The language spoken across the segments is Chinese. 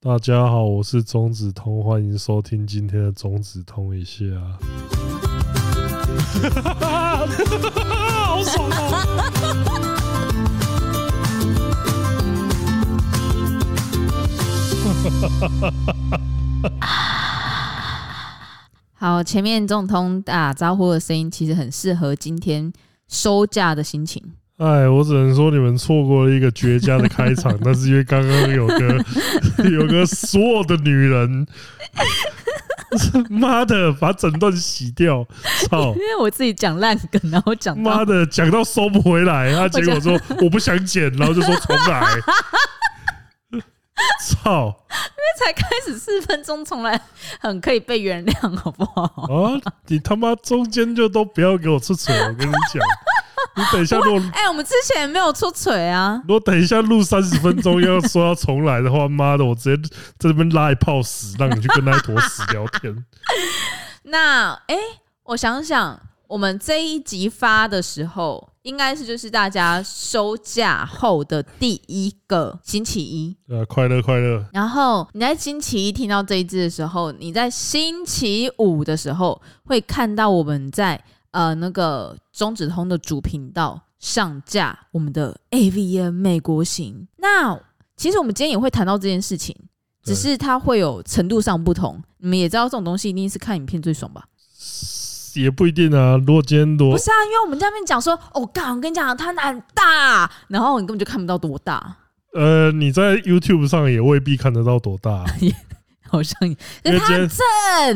大家好，我是中子通，欢迎收听今天的中子通一下。好爽啊！好，前面中通打招呼的声音，其实很适合今天收假的心情。哎，我只能说你们错过了一个绝佳的开场，那是因为刚刚有个 有个所有的女人，妈的把整段洗掉，操！因为我自己讲烂梗，然后讲妈的讲到收不回来，他结果说我不想剪，然后就说重来，操！因为才开始四分钟，从来很可以被原谅，好不好？啊，你他妈中间就都不要给我出丑，我跟你讲。你等一下录，哎、欸，我们之前也没有出锤啊。如果等一下录三十分钟，要说要重来的话，妈的，我直接在这边拉一泡屎，让你去跟那一坨屎聊天。那，哎、欸，我想想，我们这一集发的时候，应该是就是大家收假后的第一个星期一。呃啊，快乐快乐。然后你在星期一听到这一支的时候，你在星期五的时候会看到我们在。呃，那个中指通的主频道上架我们的 AVN 美国行。那其实我们今天也会谈到这件事情，只是它会有程度上不同。你们也知道，这种东西一定是看影片最爽吧？也不一定啊。如果今天多不是啊，因为我们那边讲说，哦，刚我跟你讲，它很大，然后你根本就看不到多大。呃，你在 YouTube 上也未必看得到多大。好像，因为他正，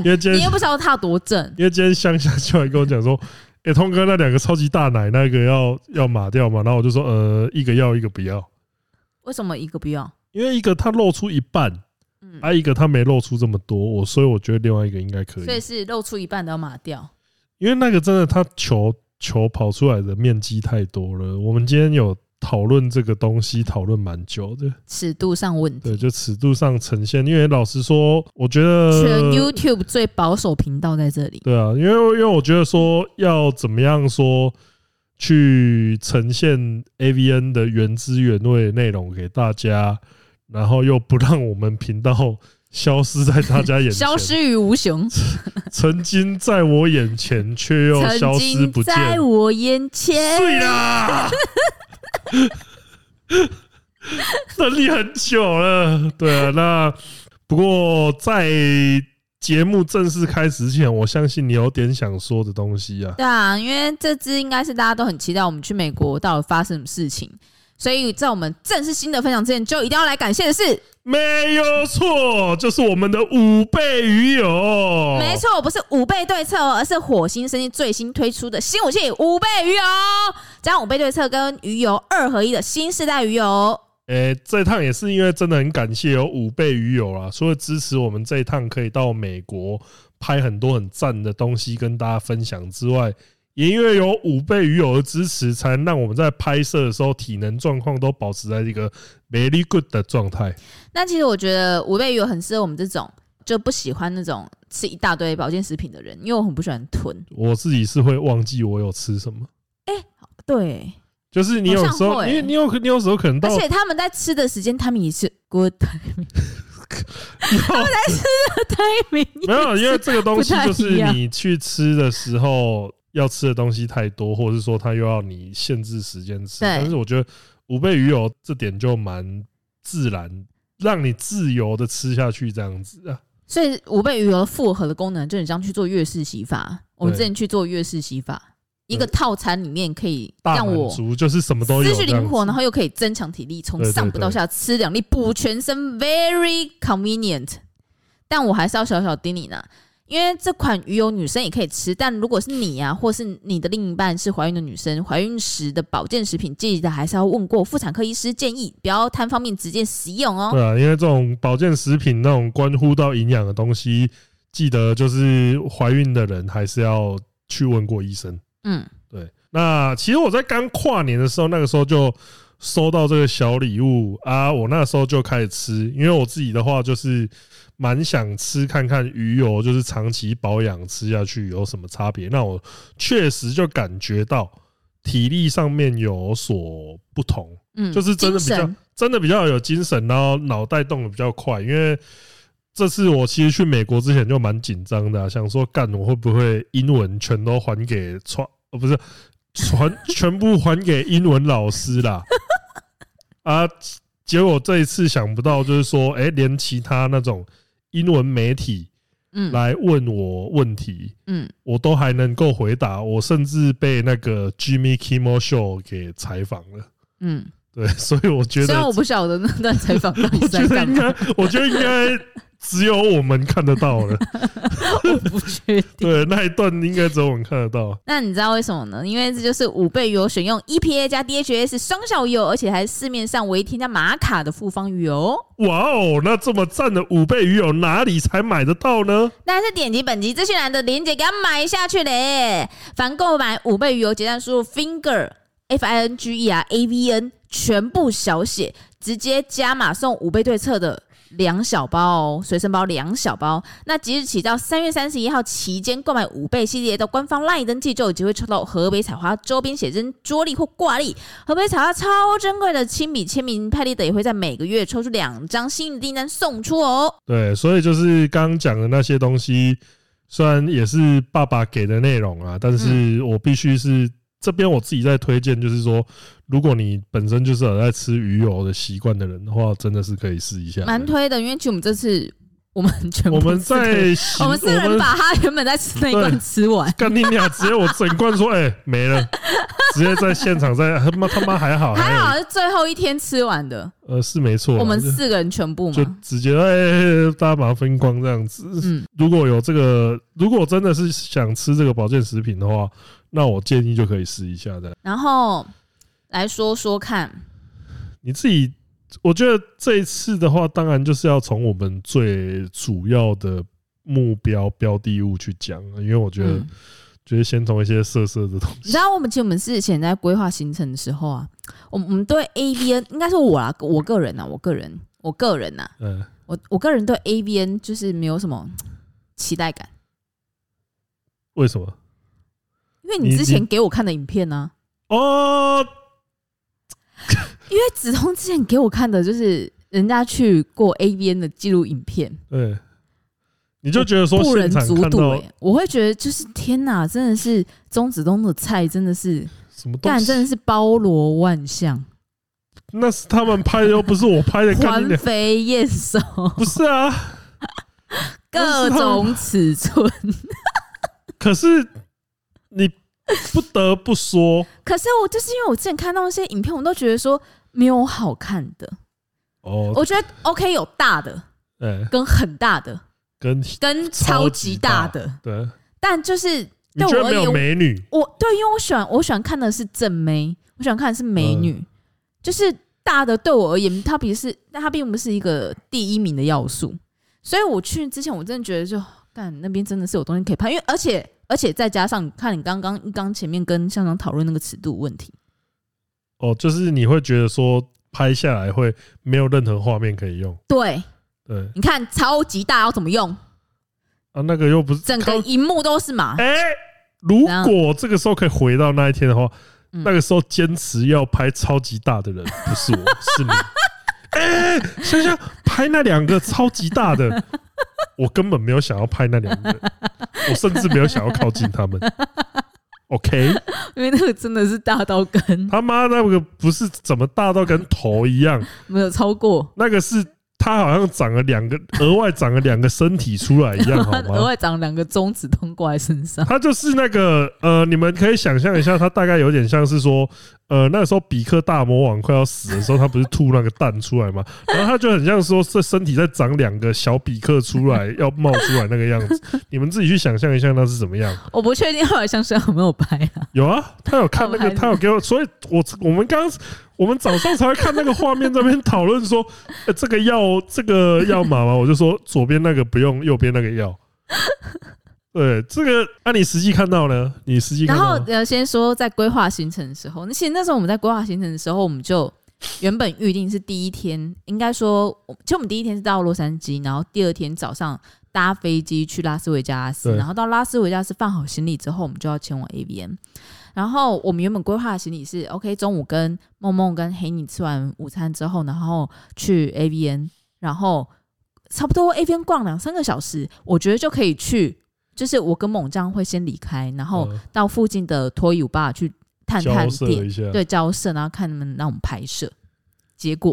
因为今天你又不知道他多正。因为今天乡下就来跟我讲说，哎、欸，通哥那两个超级大奶那个要要码掉嘛？然后我就说，呃，一个要，一个不要。为什么一个不要？因为一个它露出一半，嗯，啊，一个它没露出这么多，我所以我觉得另外一个应该可以。所以是露出一半都要码掉。因为那个真的，它球球跑出来的面积太多了。我们今天有。讨论这个东西讨论蛮久的，尺度上问题，对，就尺度上呈现。因为老实说，我觉得全 YouTube 最保守频道在这里。对啊，因为因为我觉得说要怎么样说去呈现 AVN 的原汁原味的内容给大家，然后又不让我们频道消失在大家眼前，消失于无形。曾经在我眼前，却又消失不见，在我眼前。对啦。等你很久了，对啊。那不过在节目正式开始之前，我相信你有点想说的东西啊。对啊，因为这支应该是大家都很期待我们去美国到底发生什么事情。所以在我们正式新的分享之前，就一定要来感谢的是，没有错，就是我们的五倍鱼油。没错，不是五倍对策，而是火星生意最新推出的新武器——五倍鱼油，加上五倍对策跟鱼油二合一的新世代鱼油。诶，这一趟也是因为真的很感谢有五倍鱼油啦，所以支持我们这一趟可以到美国拍很多很赞的东西跟大家分享之外。也因为有五倍鱼友的支持，才能让我们在拍摄的时候体能状况都保持在一个 very good 的状态。那其实我觉得五倍鱼友很适合我们这种就不喜欢那种吃一大堆保健食品的人，因为我很不喜欢吞。我自己是会忘记我有吃什么。哎，对，就是你有时候，因为你有你有时候可能到，而且他们在吃的时间，他们也是 good timing，他们在吃的 timing 没有，因为这个东西就是你去吃的时候。要吃的东西太多，或者是说他又要你限制时间吃，但是我觉得五倍鱼油这点就蛮自然，让你自由的吃下去这样子啊。所以五倍鱼油复合的功能，就你像去做月式洗发，我们之前去做月式洗发，一个套餐里面可以让我足，就是什么都有，思绪灵活，然后又可以增强体力，从上不到下吃两粒补全身，very convenient。但我还是要小小叮咛呢。因为这款鱼油女生也可以吃，但如果是你啊，或是你的另一半是怀孕的女生，怀孕时的保健食品，记得还是要问过妇产科医师建议，不要贪方便直接食用哦。对啊，因为这种保健食品那种关乎到营养的东西，记得就是怀孕的人还是要去问过医生。嗯，对。那其实我在刚跨年的时候，那个时候就收到这个小礼物啊，我那时候就开始吃，因为我自己的话就是。蛮想吃看看鱼油，就是长期保养吃下去有什么差别？那我确实就感觉到体力上面有所不同，嗯，就是真的比较真的比较有精神，然后脑袋动的比较快。因为这次我其实去美国之前就蛮紧张的，想说干我会不会英文全都还给传，呃不是传全部还给英文老师啦 啊！结果这一次想不到，就是说，哎，连其他那种。英文媒体，嗯，来问我问题，嗯，我都还能够回答，我甚至被那个 Jimmy Kimmel Show 给采访了，嗯，对，所以我觉得，虽然我不晓得那段采访到底在干嘛，我觉得应该。只有我们看得到了，我不确定。对，那一段应该只有我们看得到。那你知道为什么呢？因为这就是五倍鱼油选用 EPA 加 DHA 是双效鱼油，而且还是市面上唯一添加玛卡的复方鱼油。哇哦，那这么赞的五倍鱼油哪里才买得到呢？那还是点击本集资讯栏的链接给它买下去嘞。凡购买五倍鱼油，结账输入 finger f i n g e r a v n 全部小写，直接加码送五倍对策的。两小包哦，随身包两小包。那即日起到三月三十一号期间，购买五倍系列的官方 LINE 登记，就有机会抽到河北采花周边写真桌历或挂历。河北采花超珍贵的亲笔签名派立得，也会在每个月抽出两张新的订单送出哦。对，所以就是刚刚讲的那些东西，虽然也是爸爸给的内容啊，但是我必须是。这边我自己在推荐，就是说，如果你本身就是有在吃鱼油的习惯的人的话，真的是可以试一下。蛮推的，因为其实我们这次 我们全部我们在我们四个人把他原本在吃那一罐吃完，干你俩直接我整罐说 哎、欸、没了，直接在现场在 他妈他妈还好还好是最后一天吃完的，呃是没错，我们四个人全部嘛就直接哎大家把它分光这样子。嗯，如果有这个，如果真的是想吃这个保健食品的话。那我建议就可以试一下的。然后来说说看，你自己，我觉得这一次的话，当然就是要从我们最主要的目标标的物去讲，因为我觉得，就是先从一些色色的东西。你知道，我们其实我们之前在规划行程的时候啊，我我们对 AVN 应该是我啊，我个人啊，我个人，我个人呐，嗯，我我个人对 AVN 就是没有什么期待感。为什么？因为你之前给我看的影片呢？哦，因为子通之前给我看的就是人家去过 AVN 的记录影片，对，你就觉得说不忍卒睹哎，我会觉得就是天哪，真的是钟子东的菜，真的是什么干，真的是包罗万象。那是他们拍的，又不是我拍的。环肥燕瘦，不是啊，各种尺寸，可是。你不得不说，可是我就是因为我之前看到那些影片，我都觉得说没有好看的。哦，我觉得 OK 有大的，对，跟很大的，跟跟超级大的，对。但就是对我而言，美女，我对，因为我喜欢我喜欢看的是正妹，我喜欢看的是美女，就是大的对我而言，它不是，但它并不是一个第一名的要素。所以我去之前，我真的觉得就但那边真的是有东西可以拍，因为而且。而且再加上，看你刚刚刚前面跟校长讨论那个尺度问题，哦，就是你会觉得说拍下来会没有任何画面可以用，对对，你看超级大要怎么用啊？那个又不是整个荧幕都是嘛？哎，如果这个时候可以回到那一天的话，那个时候坚持要拍超级大的人 不是我，是你。哎，想想拍那两个超级大的。我根本没有想要拍那两个人，我甚至没有想要靠近他们。OK，因为那个真的是大到跟他妈那个不是怎么大到跟头一样，没有超过。那个是他好像长了两个额外长了两个身体出来一样，好吗？额外长了两个中指通过在身上。他就是那个呃，你们可以想象一下，他大概有点像是说，呃，那个时候比克大魔王快要死的时候，他不是吐那个蛋出来吗？然后他就很像说，这身体在长两个小比克出来，要冒出来那个样子。你们自己去想象一下，那是怎么样？我不确定后来香香有没有拍啊？有啊，他有看那个，他有给我，所以我我们刚。我们早上才会看那个画面，这边讨论说，欸，这个要这个要码吗？我就说左边那个不用，右边那个要。对，这个那你实际看到呢？你实际然后呃，先说在规划行程的时候，那其实那时候我们在规划行程的时候，我们就原本预定是第一天，应该说，其实我们第一天是到洛杉矶，然后第二天早上搭飞机去拉斯维加斯，然后到拉斯维加斯放好行李之后，我们就要前往 AVN。然后我们原本规划的行李是，OK，中午跟梦梦跟黑妮吃完午餐之后，然后去 AVN，然后差不多 AVN 逛两三个小时，我觉得就可以去，就是我跟猛将会先离开，然后到附近的脱衣舞吧去探探店，对，交涉，然后看他们让我们拍摄。结果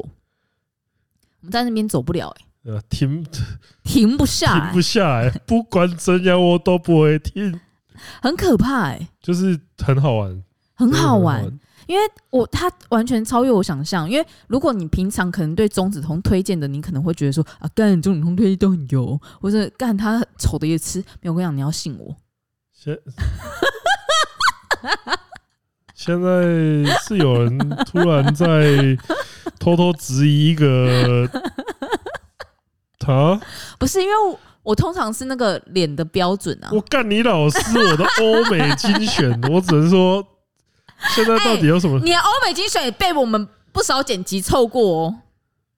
我们在那边走不了，欸，呃，停 停不下来，停不下来，不管怎样我都不会停。很可怕哎、欸，就是很好玩，很好玩，因为我他完全超越我想象。因为如果你平常可能对钟子通推荐的，你可能会觉得说啊，干中子通推荐都很油，或者干他丑的也吃。没有，我跟你讲，你要信我。现现在是有人突然在偷偷质疑一个 他，不是因为我。通常是那个脸的标准啊！我干你老师，我的欧美精选，我只能说，现在到底有什么？你的欧美精选也被我们不少剪辑凑过哦。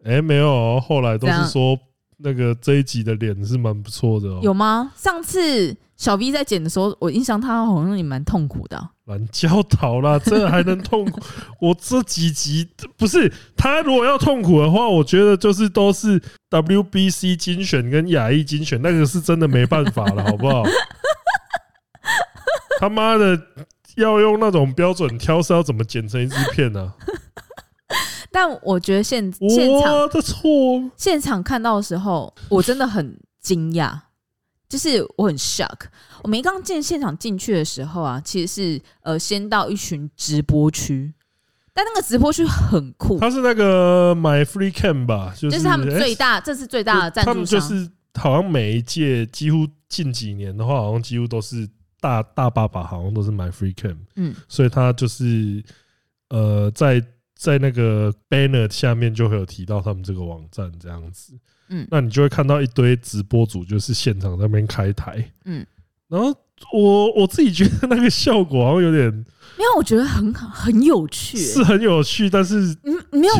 哎，没有哦，后来都是说那个这一集的脸是蛮不错的哦。有吗？上次。小 V 在剪的时候，我印象他好像也蛮痛苦的、啊。蛮焦头啦，这还能痛苦？我这几集不是他如果要痛苦的话，我觉得就是都是 WBC 精选跟亚裔精选，那个是真的没办法了，好不好？他妈的要用那种标准挑，是要怎么剪成一支片呢、啊？但我觉得现现场我的错，现场看到的时候，我真的很惊讶。就是我很 shock，我们一刚进现场进去的时候啊，其实是呃先到一群直播区，但那个直播区很酷，它是那个 My Free Cam 吧，就是、就是他们最大，欸、这是最大的赞助商，他们就是好像每一届几乎近几年的话，好像几乎都是大大爸爸，好像都是 My Free Cam，嗯，所以他就是呃在在那个 banner 下面就会有提到他们这个网站这样子。嗯，那你就会看到一堆直播主，就是现场在那边开台，嗯，然后我我自己觉得那个效果好像有点，没有，我觉得很好，很有趣，是很有趣，但是嗯，没有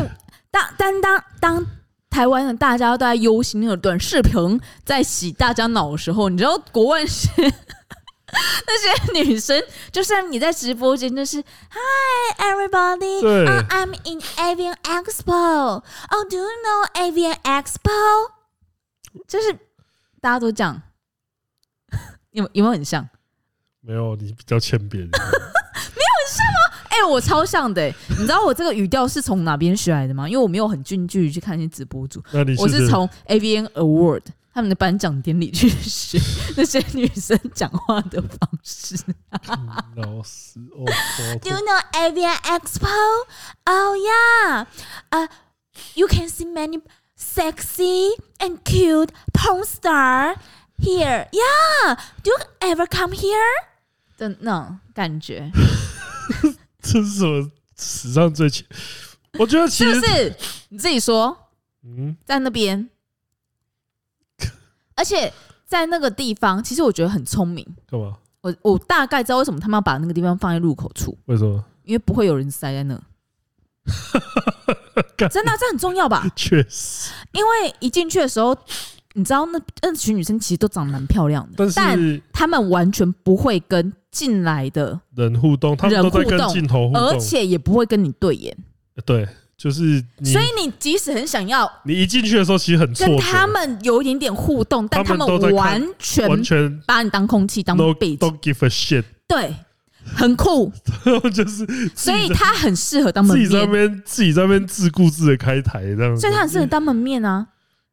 当当当当台湾的大家都在忧心那个短视频在洗大家脑的时候，你知道国外是。那些女生，就像你在直播间，就是 Hi everybody，对、uh, I'm in Avian Expo。Oh, do you know Avian Expo？就是大家都讲，有有没有很像？没有，你比较欠扁。没有很像吗？哎、欸，我超像的、欸。你知道我这个语调是从哪边学来的吗？因为我没有很近距离去看那些直播主，那你是我是从 Avian Award。他们的颁奖典礼去学那些女生讲话的方式。老师哦。Do you know AVN Expo? Oh yeah. Uh, you can see many sexy and cute porn star here. Yeah. Do you ever come here? 的那种感觉。这是什么史上最前。我觉得其实是是你自己说。嗯，在那边。而且在那个地方，其实我觉得很聪明。干嘛？我我大概知道为什么他们要把那个地方放在入口处。为什么？因为不会有人塞在那。真的、啊，这很重要吧？确实。因为一进去的时候，你知道那那群女生其实都长得蛮漂亮的，但是他们完全不会跟进来的人互动，他们都在跟镜头互动，而且也不会跟你对眼。对。就是，所以你即使很想要，你一进去的时候其实很错，跟他们有一点点互动，但他们完全完全把你当空气当背景，Don't give a shit，对，很酷，就是，所以他很适合当门面，自己在那边自己在那边自顾自的开台这样，所以他很适合当门面啊。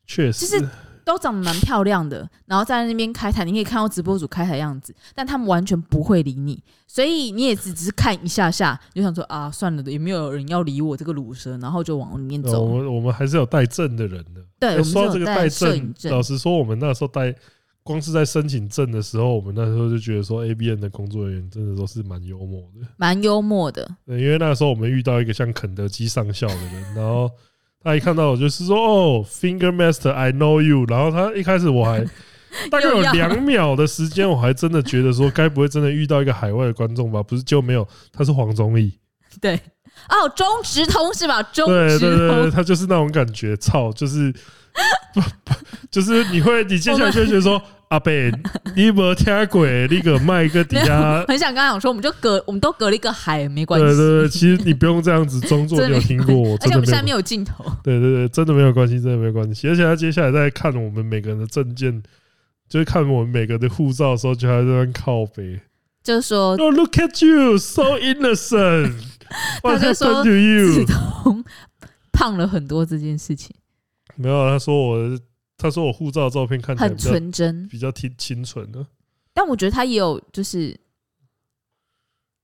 确实。就是都长得蛮漂亮的，然后在那边开台，你可以看到直播主开台的样子，但他们完全不会理你，所以你也只只是看一下下，就想说啊，算了的，也没有人要理我这个鲁蛇，然后就往里面走。我们我们还是有带证的人的。对，说到这个带证，证，老实说，我们那时候带，光是在申请证的时候，我们那时候就觉得说，ABN 的工作人员真的都是蛮幽默的，蛮幽默的。对，因为那时候我们遇到一个像肯德基上校的人，然后。他一看到我就是说哦，Finger Master，I know you。然后他一开始我还 大概有两秒的时间，我还真的觉得说，该不会真的遇到一个海外的观众吧？不是就没有？他是黄宗义。对，哦，中直通是吧？中直通，对对对，他就是那种感觉，操，就是 就是你会，你接下来就会觉得说。阿伯，你有没有听过那个卖个底下？很想跟他讲说，我们就隔，我们都隔了一个海，没关系。对对对，其实你不用这样子装作 没有听过，而且我们现在没有镜头。对对对，真的没有关系，真的没有关系。而且他接下来在看我们每个人的证件，就是看我们每个人的护照的时候，就还在那边靠背，就是说，Oh look at you, so innocent。他就说子彤胖了很多这件事情。没有，他说我。他说我护照的照片看起来很纯真，比较清清纯的。但我觉得他也有，就是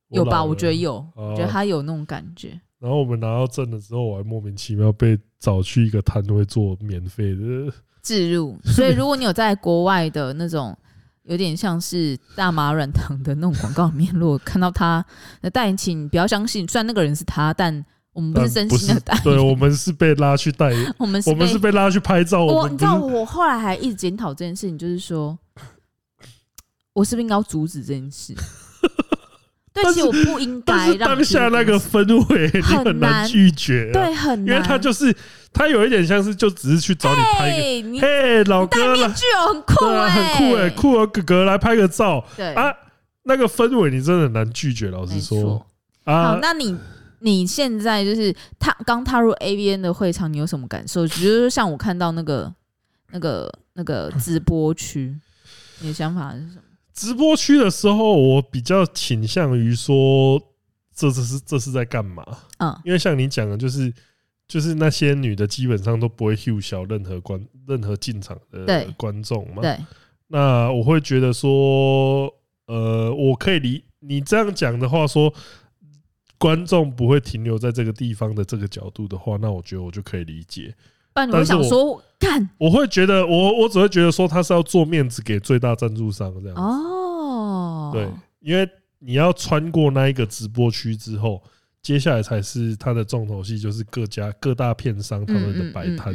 有吧？我觉得有，我觉得他有那种感觉。然后我们拿到证了之后，我还莫名其妙被找去一个摊位做免费的置入。所以如果你有在国外的那种有点像是大麻软糖的那种广告里面，如果看到他，那但请不要相信，虽然那个人是他，但。我们不是真心的带，对，我们是被拉去带，我们我们是被拉去拍照。我你知道，我后来还一直检讨这件事情，就是说，我是不是应该要阻止这件事？对，其实我不应该让当下那个氛围，你很难拒绝，对，很难，因为他就是他有一点像是就只是去找你拍一个，嘿，老哥，戴面具哦，很酷哎，很酷哎，酷儿哥哥来拍个照，对啊，那个氛围你真的很难拒绝，老实说啊，好，那你。你现在就是他刚踏入 ABN 的会场，你有什么感受？比如说像我看到那个、那个、那个直播区，你的想法是什么？直播区的时候，我比较倾向于说，这这是这是在干嘛？嗯，因为像你讲的，就是就是那些女的基本上都不会 h 小任何观任何进场的观众嘛。对，那我会觉得说，呃，我可以理你这样讲的话说。观众不会停留在这个地方的这个角度的话，那我觉得我就可以理解。但我想说，干，我会觉得，我我只会觉得说他是要做面子给最大赞助商这样子。哦，对，因为你要穿过那一个直播区之后，接下来才是他的重头戏，就是各家各大片商他们的摆摊。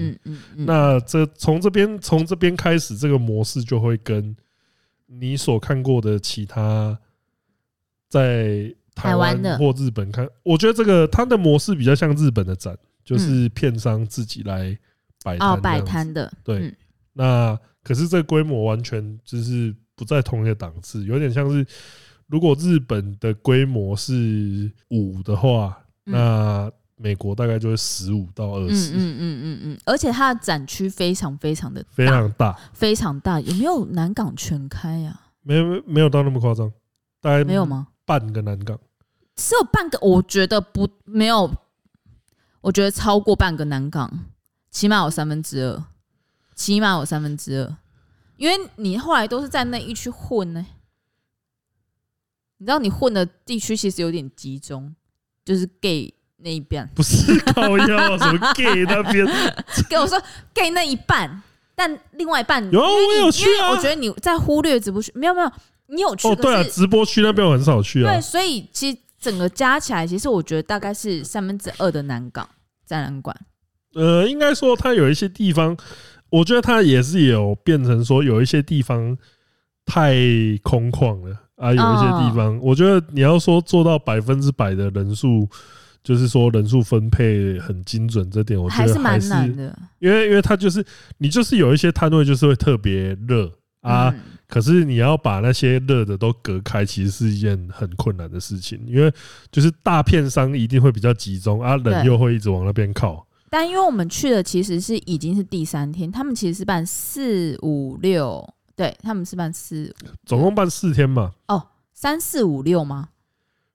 那这从这边从这边开始，这个模式就会跟你所看过的其他在。台湾的或日本看，我觉得这个它的模式比较像日本的展，就是片商自己来摆摊哦，摆摊的。对，那可是这个规模完全就是不在同一个档次，有点像是如果日本的规模是五的话，那美国大概就是十五到二十。嗯嗯嗯嗯嗯，而且它的展区非常非常的非常大，非常大。有没有南港全开呀？没有，没有到那么夸张，大概没有吗？半个南港。只有半个，我觉得不没有，我觉得超过半个南港，起码有三分之二，起码有三分之二，因为你后来都是在那一区混呢、欸，你知道你混的地区其实有点集中，就是 gay 那一边，不是靠腰什么 gay 那边，给我说 gay 那一半，但另外一半有我有去啊，我觉得你在忽略直播区，没有没有，你有去哦？对啊，直播区那边我很少去啊，对，所以其实。整个加起来，其实我觉得大概是三分之二的南港展览馆。呃，应该说它有一些地方，我觉得它也是有变成说有一些地方太空旷了啊。有一些地方，我觉得你要说做到百分之百的人数，就是说人数分配很精准，这点我觉得还是蛮难的。因为，因为它就是你就是有一些摊位就是会特别热啊。可是你要把那些热的都隔开，其实是一件很困难的事情，因为就是大片商一定会比较集中啊，冷又会一直往那边靠。但因为我们去的其实是已经是第三天，他们其实是办四五六，对，他们是办四，总共办四天嘛？哦，三四五六吗？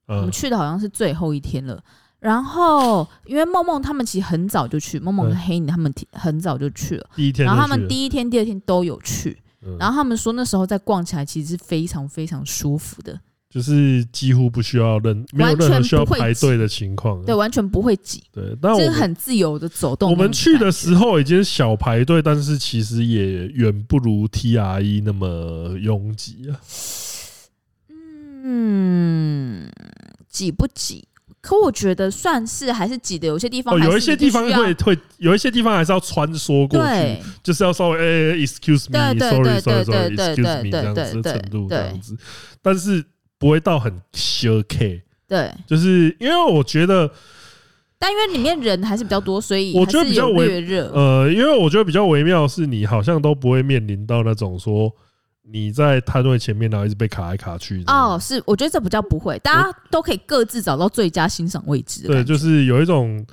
我们去的好像是最后一天了。然后因为梦梦他们其实很早就去，梦梦跟黑你他们很早就去了。第一天，然后他们第一天、第二天都有去。嗯、然后他们说那时候在逛起来其实是非常非常舒服的，就是几乎不需要任没有任何需要排队的情况，对，完全不会挤。对，但我就是很自由的走动。我们去的时候已经小排队，但是其实也远不如 TRE 那么拥挤啊。嗯，挤不挤？可我觉得算是还是挤的，有些地方哦，有一些地方会会有一些地方还是要穿梭过去，就是要稍微哎，excuse me，sorry，sorry，sorry，excuse me 这样子的程度这样子，但是不会到很 shocking。对，就是因为我觉得，但因为里面人还是比较多，所以我觉得比较微热。呃，因为我觉得比较微妙的是，你好像都不会面临到那种说。你在摊位前面，然后一直被卡来卡去。哦，是，我觉得这比较不会，大家都可以各自找到最佳欣赏位置。对，就是有一种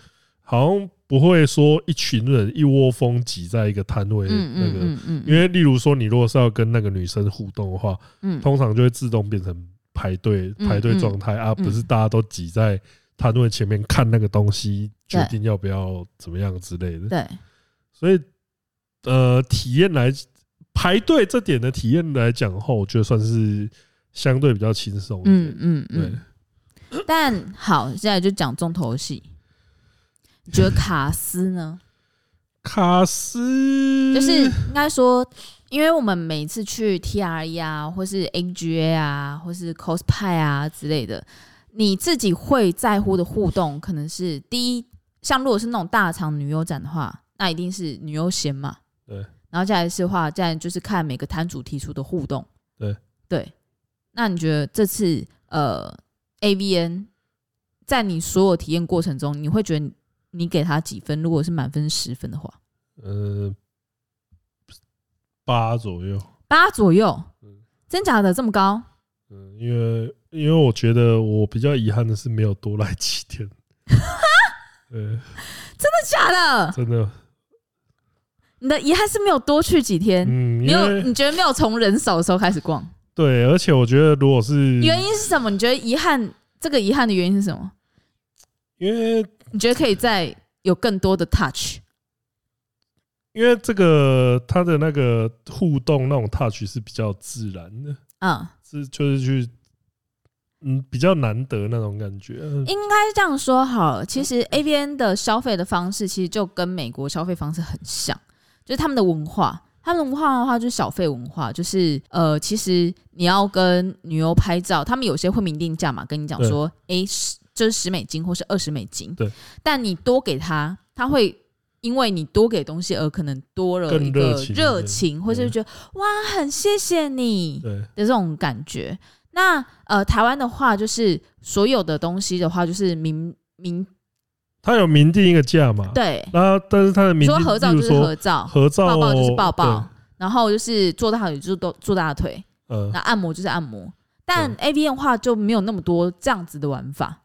好像不会说一群人一窝蜂挤在一个摊位那个，因为例如说你如果是要跟那个女生互动的话，通常就会自动变成排队排队状态啊，不是大家都挤在摊位前面看那个东西，决定要不要怎么样之类的。对，所以呃，体验来。排队这点的体验来讲的话，我觉得算是相对比较轻松一点。嗯嗯嗯。对。但好，现在就讲重头戏。你觉得卡斯呢？卡斯就是应该说，因为我们每次去 TRE 啊，或是 AGA 啊，或是 cosplay 啊之类的，你自己会在乎的互动，可能是第一，像如果是那种大场女优展的话，那一定是女优先嘛。对。然后接下来是话，再就是看每个摊主提出的互动。对对，那你觉得这次呃，AVN 在你所有体验过程中，你会觉得你给他几分？如果是满分十分的话，呃，八左右。八左右？嗯真假的这么高？嗯，因为因为我觉得我比较遗憾的是没有多来几天。对，真的假的？真的。你的遗憾是没有多去几天，嗯，你有你觉得没有从人少的时候开始逛？对，而且我觉得如果是原因是什么？你觉得遗憾这个遗憾的原因是什么？因为你觉得可以再有更多的 touch，因为这个它的那个互动那种 touch 是比较自然的，嗯，是就是去嗯比较难得那种感觉。应该这样说好了，其实 A B N 的消费的方式其实就跟美国消费方式很像。就是他们的文化，他们的文化的话就是小费文化，就是呃，其实你要跟女优拍照，他们有些会明定价嘛，跟你讲说，哎，十就是十美金或是二十美金，对。但你多给他，他会因为你多给东西而可能多了一个热情，或是觉得哇，很谢谢你的这种感觉。那呃，台湾的话就是所有的东西的话，就是明明。他有明定一个价嘛？对。然后，但是他的明定，说合照就是合照，合照抱抱就是抱抱，然后就是坐大腿就是坐坐大腿，呃，那按摩就是按摩。但 AV 的话就没有那么多这样子的玩法。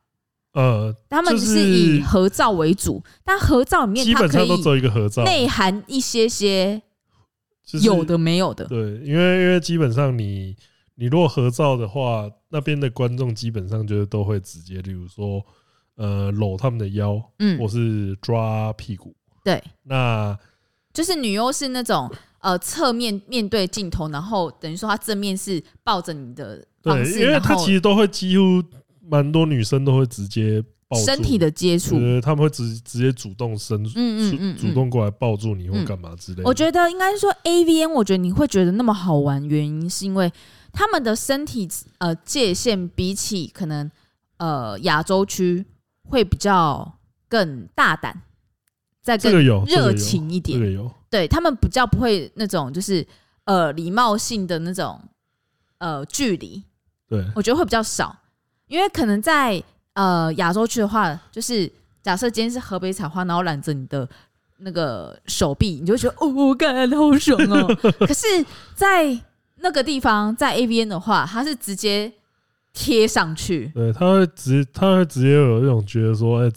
呃，他们是以合照为主，但合照里面基本上都只有一个合照，内含一些些有的没有的。对，因为因为基本上你你如果合照的话，那边的观众基本上就是都会直接，例如说。呃，搂他们的腰，嗯，或是抓屁股，对，那就是女优是那种呃侧面面对镜头，然后等于说她正面是抱着你的方式，对，因为她其实都会几乎蛮多女生都会直接抱身体的接触，他们会直直接主动伸，嗯嗯嗯，主动过来抱住你或干嘛之类的。我觉得应该是说 AVN，我觉得你会觉得那么好玩，原因是因为他们的身体呃界限比起可能呃亚洲区。会比较更大胆，再更热情一点。对，他们比较不会那种就是呃礼貌性的那种呃距离。对，我觉得会比较少，因为可能在呃亚洲区的话，就是假设今天是河北采花，然后揽着你的那个手臂，你就会觉得哦，我感觉好爽哦。可是，在那个地方，在 AVN 的话，它是直接。贴上去，对，他会直，他会直接有一种觉得说，哎，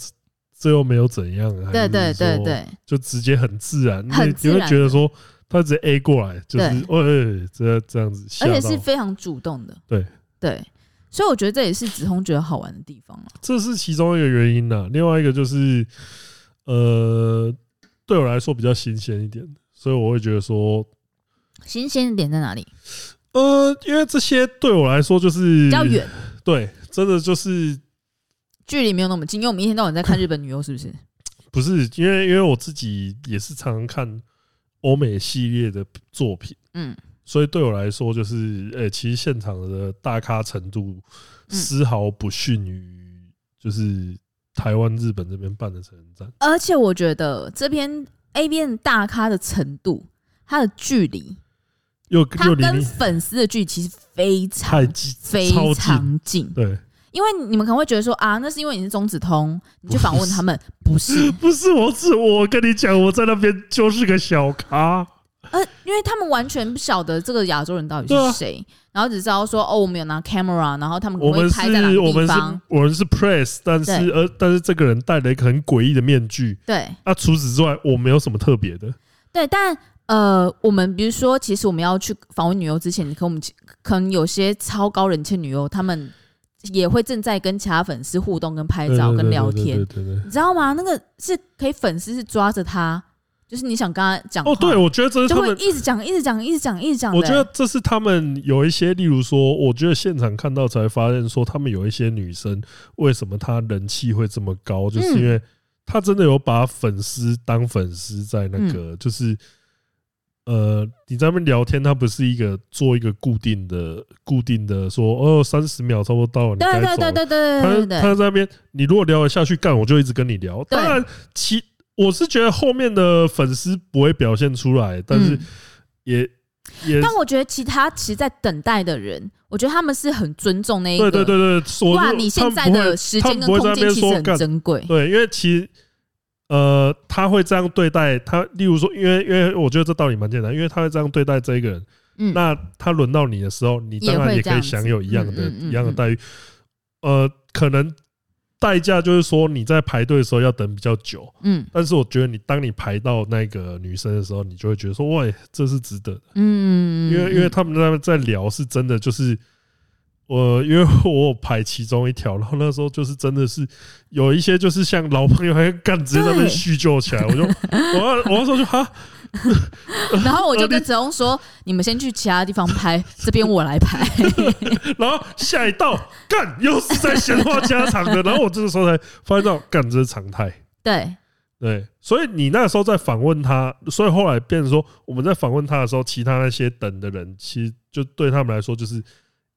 这又没有怎样，对对对对，就直接很自然，你会觉得说，他直接 A 过来，就是，哎，这这样子，而且是非常主动的，对对。所以我觉得这也是子通觉得好玩的地方啊。这是其中一个原因呢。另外一个就是，呃，对我来说比较新鲜一点，所以我会觉得说，新鲜的点在哪里？呃，因为这些对我来说就是比较远，对，真的就是距离没有那么近。因为我们一天到晚在看日本女优，是不是？不是，因为因为我自己也是常常看欧美系列的作品，嗯。所以对我来说，就是呃、欸，其实现场的大咖程度丝毫不逊于就是台湾、日本这边办的成人展。而且我觉得这边 A 边大咖的程度，它的距离又它跟粉丝的距离其实非常非常近。对，因为你们可能会觉得说啊，那是因为你是中子通，你去访问他们，不是？不是，我是我跟你讲，我在那边就是个小咖。呃，因为他们完全不晓得这个亚洲人到底是谁，然后只知道说哦，我们有拿 camera，然后他们会拍在哪个地方。我们是 press，但是呃，但是这个人戴了一个很诡异的面具。对，那除此之外，我没有什么特别的。对，但呃，我们比如说，其实我们要去访问女优之前，可我们可能有些超高人气女优，他们也会正在跟其他粉丝互动、跟拍照、跟聊天，你知道吗？那个是可以粉丝是抓着他。就是你想跟他讲哦，对，我觉得这是他们一直讲、一直讲、一直讲、一直讲。我觉得这是他们有一些，例如说，我觉得现场看到才发现说，他们有一些女生为什么她人气会这么高，就是因为她真的有把粉丝当粉丝在那个，就是呃，你在那边聊天，他不是一个做一个固定的、固定的说哦，三十秒差不多到了，你该走。对对对对对，他他在那边，你如果聊得下去干，我就一直跟你聊。当然其。我是觉得后面的粉丝不会表现出来，但是也也。但我觉得其他其实，在等待的人，我觉得他们是很尊重那一个。对对对对，哇！你现在的时间跟空间其实很珍贵。对，因为其实呃，他会这样对待他。例如说，因为因为我觉得这道理蛮简单，因为他会这样对待这一个人。嗯。那他轮到你的时候，你当然也可以享有一样的一样的待遇。呃，可能。代价就是说，你在排队的时候要等比较久，嗯，但是我觉得你当你排到那个女生的时候，你就会觉得说，喂，这是值得的，嗯，因为因为他们在在聊，是真的，就是我因为我有排其中一条，然后那时候就是真的是有一些就是像老朋友还干直接在那边叙旧起来，我就我要 我那时候就哈。然后我就跟子龙说：“你们先去其他地方拍，这边我来拍。”然后下一道干又是在闲话家常的，然后我这个时候才发现到干这是常态。对对，所以你那时候在访问他，所以后来变成说我们在访问他的时候，其他那些等的人，其实就对他们来说就是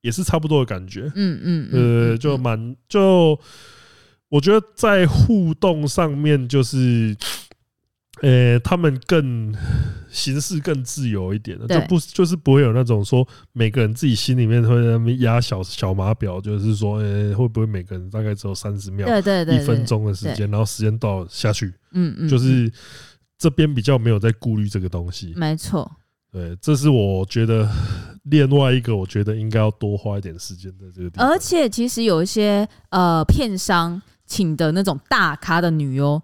也是差不多的感觉。嗯嗯，呃，就蛮就我觉得在互动上面就是。呃、欸，他们更形式更自由一点的，就不就是不会有那种说每个人自己心里面会压小小码表，就是说，呃、欸，会不会每个人大概只有三十秒、对对对一分钟的时间，然后时间到下去，嗯嗯，就是这边比较没有在顾虑这个东西，没错，对，这是我觉得另外一个，我觉得应该要多花一点时间在这个地方。而且其实有一些呃片商请的那种大咖的女优，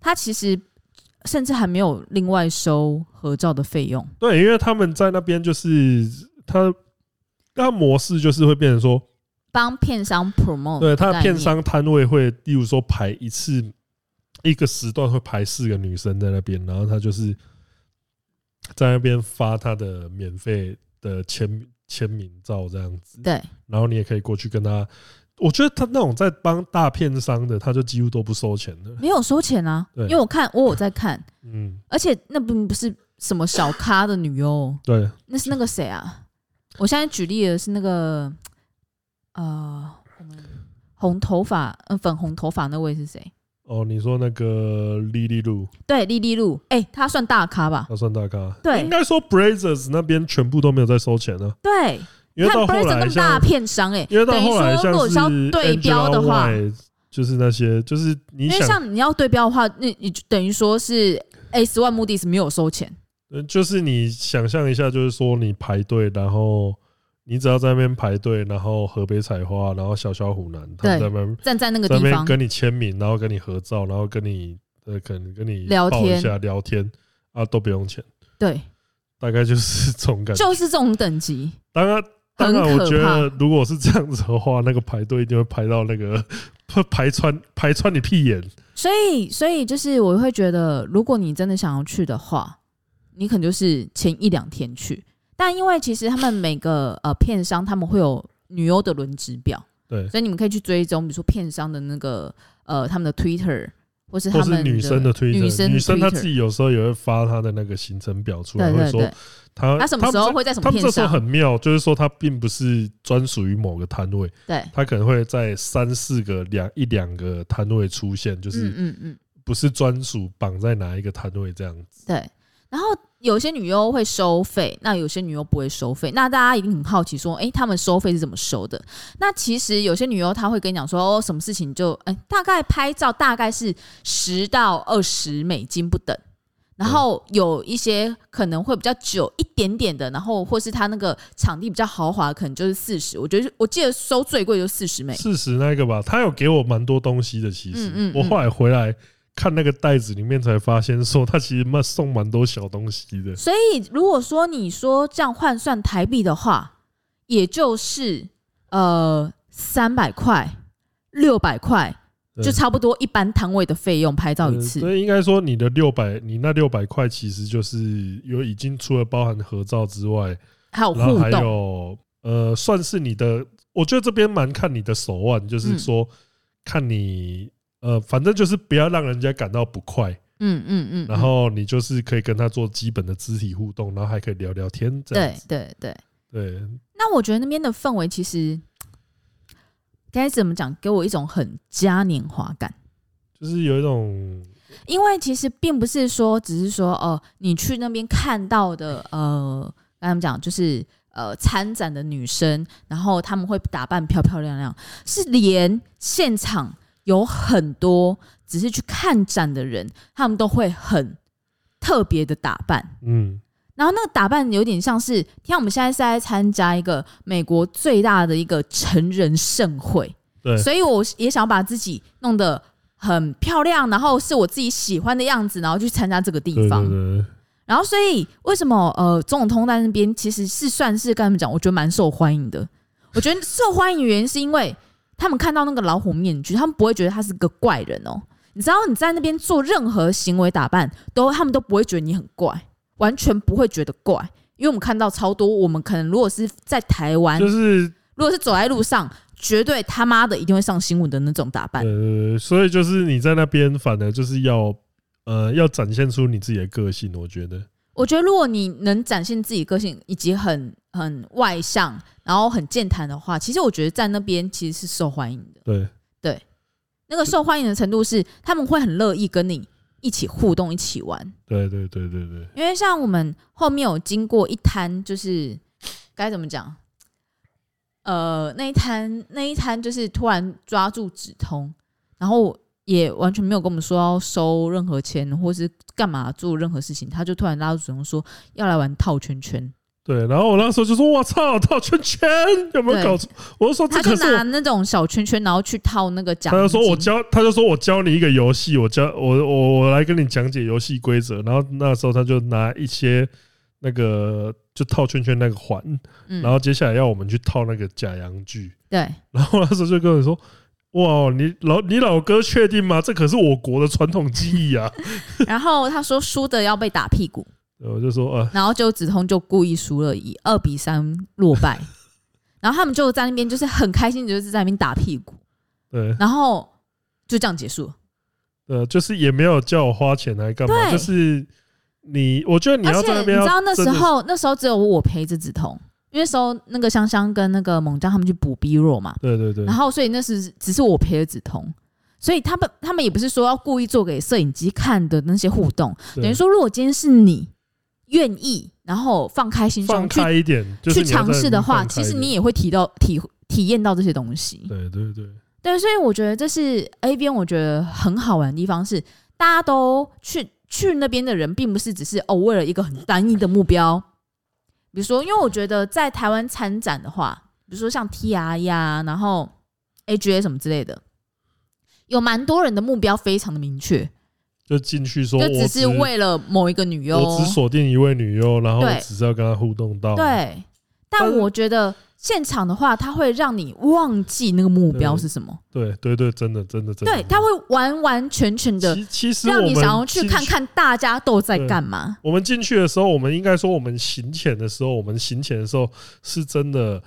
她其实。甚至还没有另外收合照的费用。对，因为他们在那边就是他，他模式就是会变成说，帮片商 promote。对，他的片商摊位会，例如说排一次一个时段会排四个女生在那边，然后他就是在那边发他的免费的签签名照这样子。对，然后你也可以过去跟他。我觉得他那种在帮大片商的，他就几乎都不收钱的。没有收钱啊，因为我看我有在看，嗯，而且那并不是什么小咖的女优，对，那是那个谁啊？我现在举例的是那个呃，红头发呃粉红头发那位是谁？哦，你说那个莉莉露？对，莉莉露，哎，他算大咖吧？他算大咖，对，应该说 Brazzers 那边全部都没有在收钱呢。对。因为到后来像大片商哎，因为到后来像是对标的话，就是那些就是你因为像你要对标的话，那你等于说是 S One Moody's 没有收钱。嗯，就是你想象一下，就是说你排队，然后你只要在那边排队，然后河北采花，然后小小虎南他们在那边站在那个地方跟你签名，然后跟你合照，然后跟你呃可能跟你聊一下聊天啊，都不用钱。对，大概就是这种感觉，就是这种等级。当然。当然，我觉得如果是这样子的话，那个排队一定会排到那个排穿排穿你屁眼。所以，所以就是我会觉得，如果你真的想要去的话，你可能就是前一两天去。但因为其实他们每个呃片商他们会有女优的轮值表，对，所以你们可以去追踪，比如说片商的那个呃他们的 Twitter。或是他们女生的推特，女生女生她自己有时候也会发她的那个行程表出来，会说她她什么时候会在什么片上。他们这时候很妙，就是说她并不是专属于某个摊位，对，她可能会在三四个两一两个摊位出现，就是嗯嗯，不是专属绑在哪一个摊位这样子。对，然后。有些女优会收费，那有些女优不会收费。那大家一定很好奇，说，哎、欸，他们收费是怎么收的？那其实有些女优她会跟你讲说，哦，什么事情就，哎、欸，大概拍照大概是十到二十美金不等。然后有一些可能会比较久一点点的，然后或是他那个场地比较豪华，可能就是四十。我觉得我记得收最贵就四十美。四十那个吧，他有给我蛮多东西的，其实。嗯嗯嗯，我后来回来。看那个袋子里面才发现，说他其实蛮送蛮多小东西的。所以如果说你说这样换算台币的话，也就是呃三百块、六百块，就差不多一般摊位的费用拍照一次。所以应该说你的六百，你那六百块其实就是有已经除了包含合照之外，还有互动，还有呃算是你的。我觉得这边蛮看你的手腕，就是说看你。呃，反正就是不要让人家感到不快，嗯嗯嗯，然后你就是可以跟他做基本的肢体互动，然后还可以聊聊天，这样子。对对对对。那我觉得那边的氛围其实该怎么讲，给我一种很嘉年华感，就是有一种，因为其实并不是说只是说哦、呃，你去那边看到的，呃，跟他们讲就是呃参展的女生，然后他们会打扮漂漂亮亮，是连现场。有很多只是去看展的人，他们都会很特别的打扮，嗯，然后那个打扮有点像是，像我们现在是在参加一个美国最大的一个成人盛会，对，所以我也想把自己弄得很漂亮，然后是我自己喜欢的样子，然后去参加这个地方，对对对，然后所以为什么呃，总统通在那边其实是算是跟他们讲，我觉得蛮受欢迎的，我觉得受欢迎的原因是因为。他们看到那个老虎面具，他们不会觉得他是个怪人哦。你知道你在那边做任何行为打扮，都他们都不会觉得你很怪，完全不会觉得怪。因为我们看到超多，我们可能如果是在台湾，就是如果是走在路上，绝对他妈的一定会上新闻的那种打扮。呃，所以就是你在那边，反而就是要呃要展现出你自己的个性。我觉得，我觉得如果你能展现自己个性，以及很很外向。然后很健谈的话，其实我觉得在那边其实是受欢迎的。对对，那个受欢迎的程度是他们会很乐意跟你一起互动、一起玩。对对对对对。因为像我们后面有经过一摊，就是该怎么讲？呃，那一摊那一摊就是突然抓住止通，然后也完全没有跟我们说要收任何钱，或是干嘛做任何事情，他就突然拉住指通说要来玩套圈圈。对，然后我那时候就说：“我操，套圈圈有没有搞错？”我就说：“这可是他就拿那种小圈圈，然后去套那个奖。”他就说：“我教，他就说我教你一个游戏，我教我我我来跟你讲解游戏规则。”然后那时候他就拿一些那个就套圈圈那个环，然后接下来要我们去套那个假洋具。对，然后那时候就跟我说：“哇，你老你老哥确定吗？这可是我国的传统技艺啊！” 然后他说：“输的要被打屁股。”我就说啊，然后就子通就故意输了，以二比三落败，然后他们就在那边就是很开心，就是在那边打屁股，对，然后就这样结束了，呃，就是也没有叫我花钱来干嘛，就是你，我觉得你要在那边，你知道那时候那时候只有我陪着子通，因为那时候那个香香跟那个猛将他们去补 B 弱嘛，对对对，然后所以那是只是我陪着子通，所以他们他们也不是说要故意做给摄影机看的那些互动，等于说如果今天是你。愿意，然后放开心胸，放开一点，去尝试的话，其实你也会提到体体验到这些东西。对对对，对，所以我觉得这是 A 边，我觉得很好玩的地方是，大家都去去那边的人，并不是只是哦为了一个很单一的目标。比如说，因为我觉得在台湾参展的话，比如说像 TR 呀，然后 AGA 什么之类的，有蛮多人的目标非常的明确。就进去说，就只是为了某一个女优，我只锁定一位女优，然后我只是要跟她互动到。对，但我觉得现场的话，它会让你忘记那个目标是什么。对对对，真的真的真的。对，它会完完全全的，其实让你想要去看看大家都在干嘛。我们进去的时候，我们应该说，我们行前的时候，我们行前的时候是真的。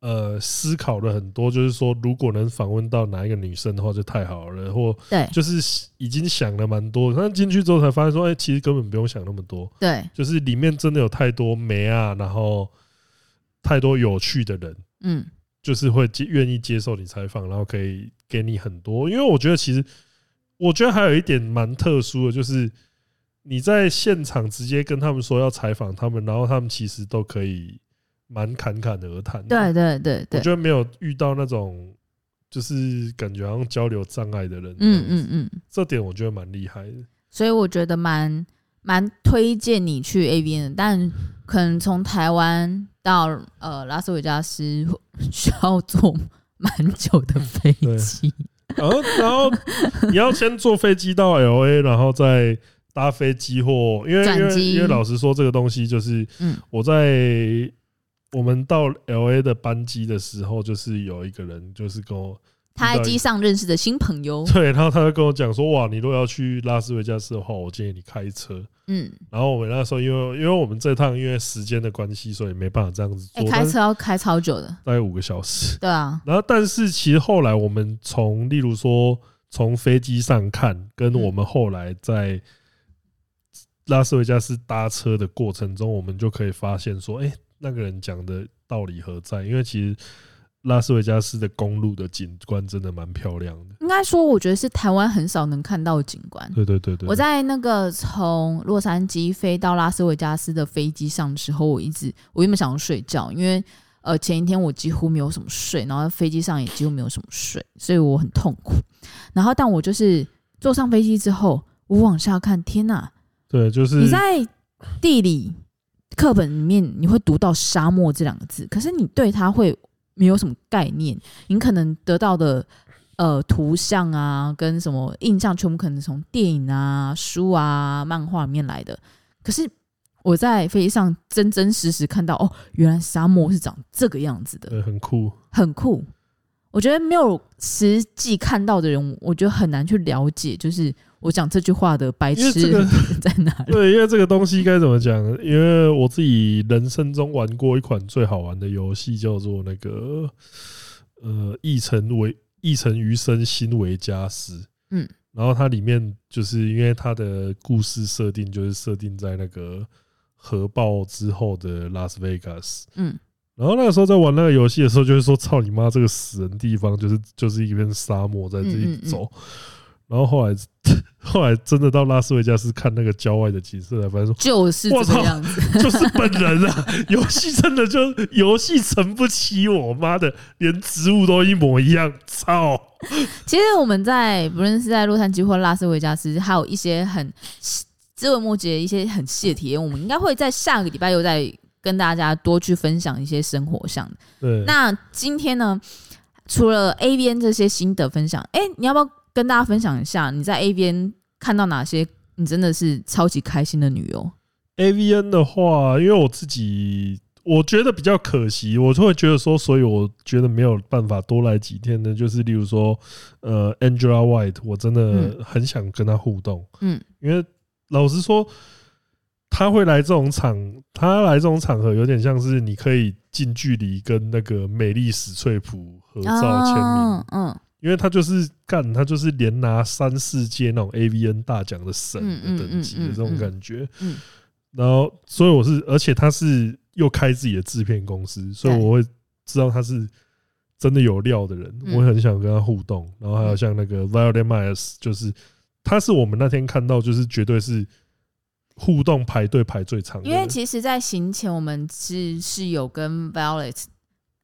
呃，思考了很多，就是说，如果能访问到哪一个女生的话，就太好了。或对，就是已经想了蛮多，但进去之后才发现说，哎，其实根本不用想那么多。对，就是里面真的有太多没啊，然后太多有趣的人，嗯，就是会接愿意接受你采访，然后可以给你很多。因为我觉得，其实我觉得还有一点蛮特殊的，就是你在现场直接跟他们说要采访他们，然后他们其实都可以。蛮侃侃而谈，对对对对，我觉得没有遇到那种就是感觉好像交流障碍的人，嗯嗯嗯，这点我觉得蛮厉害的。所以我觉得蛮蛮推荐你去 AVN 的，但可能从台湾到呃拉斯维加斯需要坐蛮久的飞机，然后然后你要先坐飞机到 LA，然后再搭飞机或因为因为因为老实说，这个东西就是我在。我们到 L A 的班机的时候，就是有一个人，就是跟我他在机上认识的新朋友。对，然后他就跟我讲说：“哇，你如果要去拉斯维加斯的话，我建议你开车。”嗯，然后我们那时候因为因为我们这趟因为时间的关系，所以没办法这样子做。开车要开超久的，大概五个小时。对啊。然后，但是其实后来我们从，例如说从飞机上看，跟我们后来在拉斯维加斯搭车的过程中，我们就可以发现说：“哎。”那个人讲的道理何在？因为其实拉斯维加斯的公路的景观真的蛮漂亮的。应该说，我觉得是台湾很少能看到的景观。对对对对。我在那个从洛杉矶飞到拉斯维加斯的飞机上的时候，我一直我原本想要睡觉，因为呃前一天我几乎没有什么睡，然后飞机上也几乎没有什么睡，所以我很痛苦。然后，但我就是坐上飞机之后，我往下看，天哪！对，就是你在地理。课本里面你会读到沙漠这两个字，可是你对它会没有什么概念。你可能得到的呃图像啊，跟什么印象，全部可能从电影啊、书啊、漫画里面来的。可是我在飞机上真真实实看到，哦，原来沙漠是长这个样子的，对，很酷，很酷。我觉得没有实际看到的人，我觉得很难去了解，就是我讲这句话的白痴在哪里？对，因为这个东西该怎么讲？因为我自己人生中玩过一款最好玩的游戏，叫做那个呃《一城为一城余生：新维加斯》。嗯，然后它里面就是因为它的故事设定就是设定在那个核爆之后的拉斯维加斯。嗯。然后那个时候在玩那个游戏的时候，就是说：“操你妈，这个死人地方就是就是一片沙漠，在这里走。”然后后来 后来真的到拉斯维加斯看那个郊外的景色，才发现说：“就是这个样子，就是本人啊！游戏真的就游戏撑不起我妈的，连植物都一模一样。”操！其实我们在不论是在洛杉矶或拉斯维加斯，还有一些很枝微末节、一些很细的体验，我们应该会在下个礼拜又再。跟大家多去分享一些生活上的。对。那今天呢，除了 A B N 这些心得分享，哎，你要不要跟大家分享一下你在 AVN 看到哪些你真的是超级开心的女优？AVN 的话，因为我自己我觉得比较可惜，我就会觉得说，所以我觉得没有办法多来几天呢。就是例如说，呃，Angela White，我真的很想跟她互动。嗯。因为老实说。他会来这种场，他来这种场合有点像是你可以近距离跟那个美丽史翠普合照签名，嗯，因为他就是干，他就是连拿三四届那种 AVN 大奖的神的等级的这种感觉，嗯，然后所以我是，而且他是又开自己的制片公司，所以我会知道他是真的有料的人，我会很想跟他互动。然后还有像那个 Violet Myers，就是他是我们那天看到，就是绝对是。互动排队排最长，因为其实，在行前我们是是有跟 Violet，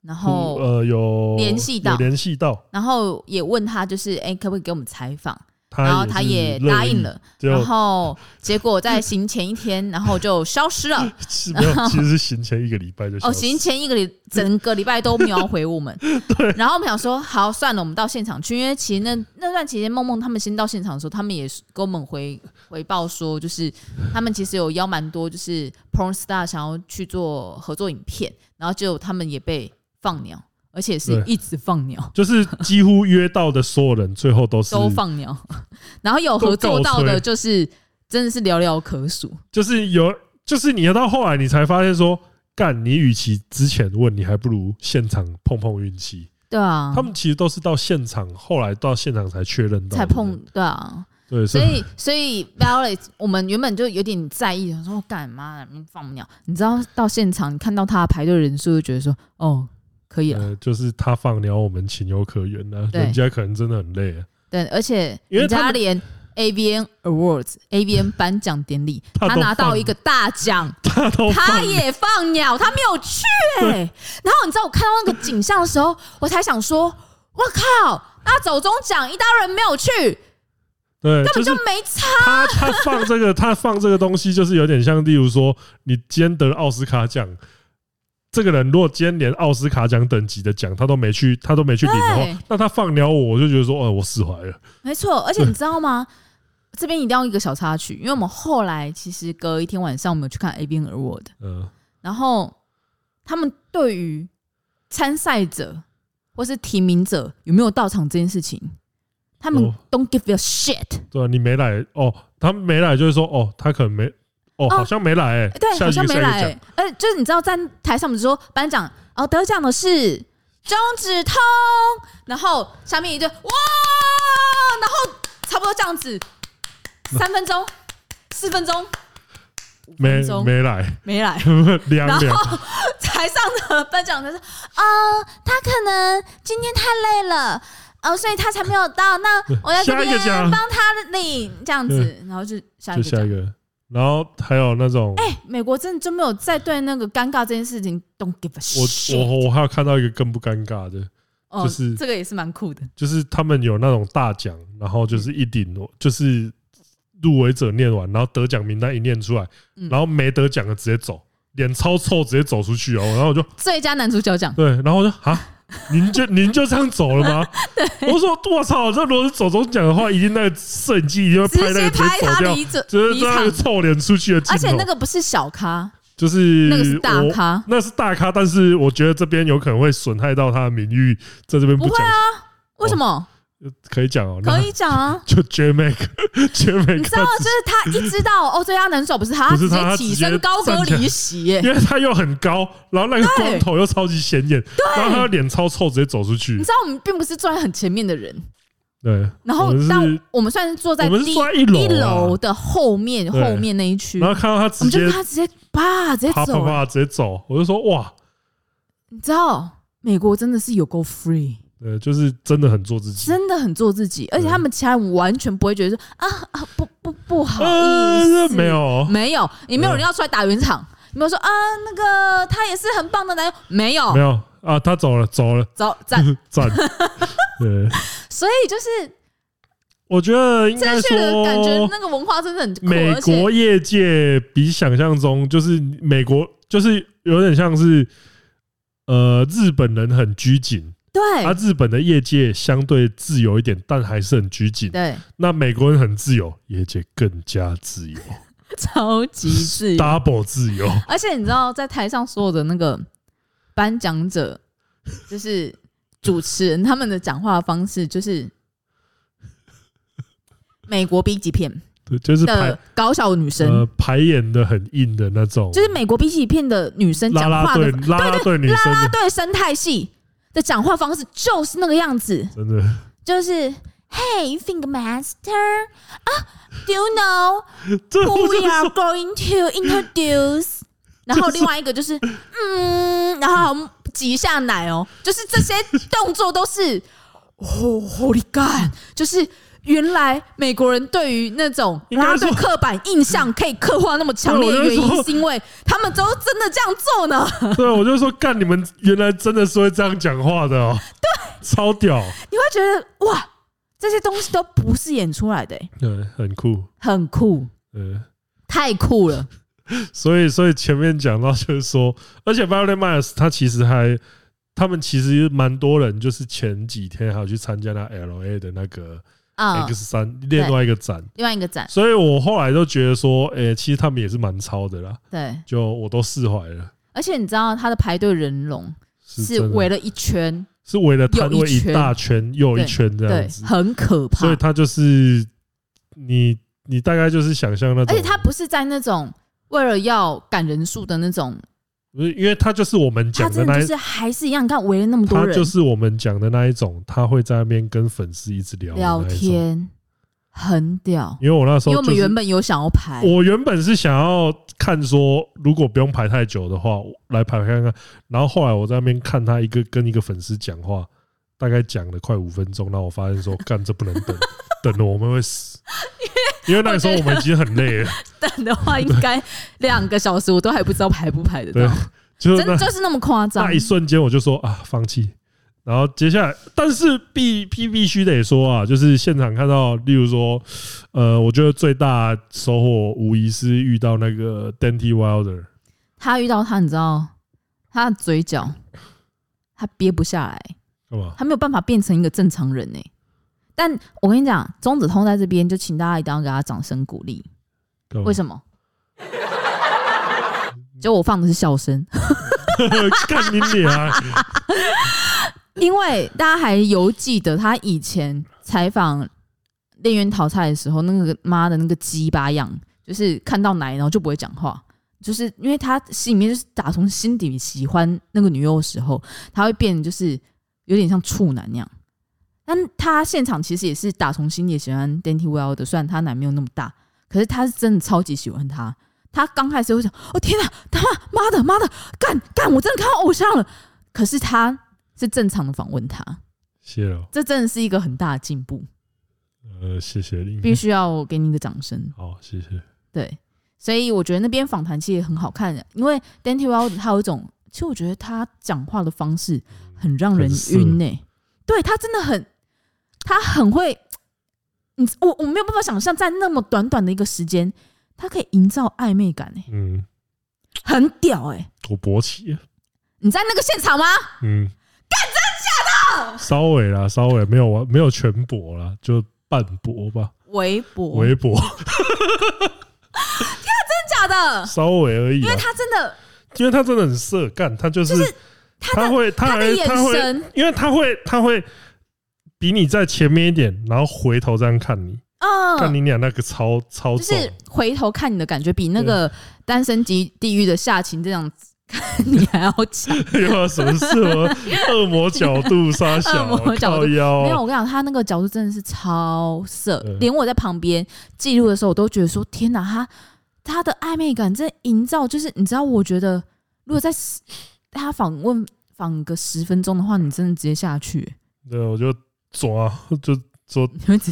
然后呃有联系到联系到，然后也问他就是哎、欸，可不可以给我们采访？然后他也答应了，然后结果在行前一天，然后就消失了。是没有，其实是行前一个礼拜就哦，行前一个礼整个礼拜都没有回我们。对。然后我们想说，好算了，我们到现场去，因为其实那那段期间，梦梦他们先到现场的时候，他们也跟我们回回报说，就是他们其实有邀蛮多，就是 porn star 想要去做合作影片，然后就他们也被放鸟，而且是一直放鸟，就是几乎约到的所有人最后都是都放鸟，然后有合作到的，就是真的是寥寥可数。就是有，就是你要到后来你才发现说，干你与其之前问，你还不如现场碰碰运气。对啊，他们其实都是到现场，后来到现场才确认到，才碰。对啊，对，所以所以 Violet，我们原本就有点在意，说我干嘛放鸟？你知道到现场你看到他排队人数，就觉得说哦。可以了，就是他放鸟，我们情有可原的。人家可能真的很累啊。对，而且人家连 AVN Awards、AVN 颁奖典礼，他拿到一个大奖，他他也放鸟，他没有去 哎。然后你知道我看到那个景象的时候，我才想说，我靠，那走中奖一大人没有去，对，根本就没差。他他放这个，他放这个东西，就是有点像，例如说，你今天得了奥斯卡奖。这个人如果今天连奥斯卡奖等级的奖他都没去，他都没去领的话，那他放鸟我，我就觉得说，哦，我释怀了。没错，而且你知道吗？这边一定要一个小插曲，因为我们后来其实隔一天晚上，我们有去看 AVN Award，嗯，然后他们对于参赛者或是提名者有没有到场这件事情，他们 don't give a shit。对，你没来哦，他们没来就是说，哦，他可能没。哦，好像没来对，好像没来哎，呃，就是你知道在台上，我们说颁奖哦，得奖的是中指通，然后下面一对哇，然后差不多这样子，三分钟、四分钟、没没来，没来，然后台上的颁奖的是，哦，他可能今天太累了，哦，所以他才没有到，那我要这边帮他领这样子，然后就下一个奖。然后还有那种，哎，美国真的就没有再对那个尴尬这件事情 don't give a shit。我我我还有看到一个更不尴尬的，就是这个也是蛮酷的，就是他们有那种大奖，然后就是一顶，就是入围者念完，然后得奖名单一念出来，然后没得奖的直接走，脸超臭直接走出去哦，然后我就最佳男主角奖，对，然后我就啊。您就您就这样走了吗？我说我操，这如果是走中奖的话，一定那个摄影机一定会拍那个直接走掉，就是那个臭脸出去的。而且那个不是小咖，就是那个是大咖，那是大咖。但是我觉得这边有可能会损害到他的名誉，在这边不讲。不会啊，为什么？可以讲哦，可以讲啊。就 J Mac，J Mac，你知道，就是他一知道哦，最佳能手不是他，直接起身高歌离席，因为他又很高，然后那个光头又超级显眼，然后他脸超臭，直接走出去。你知道我们并不是坐在很前面的人，对。然后，但我们算是坐在第一楼的后面，后面那一区。然后看到他直接，他直接啪直接走，啪啪直接走，我就说哇，你知道美国真的是有够 free。对，就是真的很做自己，真的很做自己，而且他们其他人完全不会觉得说啊啊不不不好意思，没有没有，也没有人要出来打圆场，没有说啊那个他也是很棒的男友，没有没有啊，他走了走了，走赞 赞，对，所以就是我觉得应该说感觉那个文化真的很美国业界比想象中就是美国就是有点像是呃日本人很拘谨。对，他日本的业界相对自由一点，但还是很拘谨。对，那美国人很自由，业界更加自由，超级自由，double 自由。而且你知道，在台上所有的那个颁奖者，就是主持人，他们的讲话方式就是美国 B 级片，对，就是的高小女生，呃，排演的很硬的那种，就是美国 B 级片的女生讲话的，拉拉队女生，拉拉队生态系。的讲话方式就是那个样子，真的就是 Hey, Think Master 啊，Do you know who we are going to introduce？然后另外一个就是嗯，然后挤一下奶哦，就是这些动作都是哦，Holy God，就是。原来美国人对于那种拉对刻板印象可以刻画那么强烈的原因，是因为他们都真的这样做呢。对，我就说干，你们原来真的是会这样讲话的哦。对，超屌。你会觉得哇，这些东西都不是演出来的。对，很酷，很酷，嗯，太酷了。所以，所以前面讲到就是说，而且 Violet Myers 他其实还，他们其实蛮多人，就是前几天还有去参加那 LA 的那个。X 三另外一个展，另外一个展，所以我后来都觉得说，哎、欸，其实他们也是蛮超的啦。对，就我都释怀了。而且你知道他的排队人龙是围了一圈，是围了摊位一大圈又一圈这样子，很可怕。所以他就是你，你大概就是想象那种，而且他不是在那种为了要赶人数的那种。不是，因为他就是我们讲的那一，就是还是一样，你看围了那么多人，他就是我们讲的那一种，他会在那边跟粉丝一直聊聊天，很屌。因为我那时候，因为我们原本有想要排，我原本是想要看说，如果不用排太久的话，来排看看。然后后来我在那边看他一个跟一个粉丝讲话，大概讲了快五分钟，然后我发现说，干这不能等，等了我们会死。因为那个时候我们已经很累了，等的话应该两个小时，我都还不知道排不排得到，就真的就是那么夸张。那一瞬间我就说啊，放弃。然后接下来，但是必必必须得说啊，就是现场看到，例如说，呃，我觉得最大收获无疑是遇到那个 Danty Wilder，他遇到他，你知道，他的嘴角他憋不下来，干嘛？他没有办法变成一个正常人呢、欸。但我跟你讲，钟子通在这边，就请大家一定要给他掌声鼓励。为什么？就我放的是笑声，看你脸。因为大家还犹记得他以前采访练渊淘汰的时候，那个妈的那个鸡巴样，就是看到奶然后就不会讲话，就是因为他心里面就是打从心底喜欢那个女优的时候，他会变就是有点像处男那样。但他现场其实也是打从心里喜欢 Danty Wilder 的，虽然他奶没有那么大，可是他是真的超级喜欢他。他刚开始会想：“哦天哪，他妈妈的妈的，干干，我真的看到偶像了。”可是他是正常的访问他，谢了，这真的是一个很大的进步。呃，谢谢你，必须要给你一个掌声。好，谢谢。对，所以我觉得那边访谈其实很好看的，因为 Danty Wilder 他有一种，其实我觉得他讲话的方式很让人晕呢、欸。对他真的很。他很会，你我我没有办法想象，在那么短短的一个时间，他可以营造暧昧感哎，嗯，很屌哎，我勃起，你在那个现场吗？嗯，干真假的？稍微啦，稍微没有没有全勃啦，就半勃吧，微勃，微勃，天啊，真假的？稍微而已，因为他真的，因为他真的很色干，他就是，就是他，他会，他的眼神，因为他会，他会。比你在前面一点，然后回头这样看你，嗯，看你俩那个超超就是回头看你的感觉，比那个单身级地狱的夏晴这样子 看你还要强。有什么事？恶魔角度杀小，恶魔角度腰。没有，我跟你讲，他那个角度真的是超色，连我在旁边记录的时候，我都觉得说：天哪，他他的暧昧感真的营造，就是你知道，我觉得如果在他访问访个十分钟的话，你真的直接下去。对，我就。抓就说，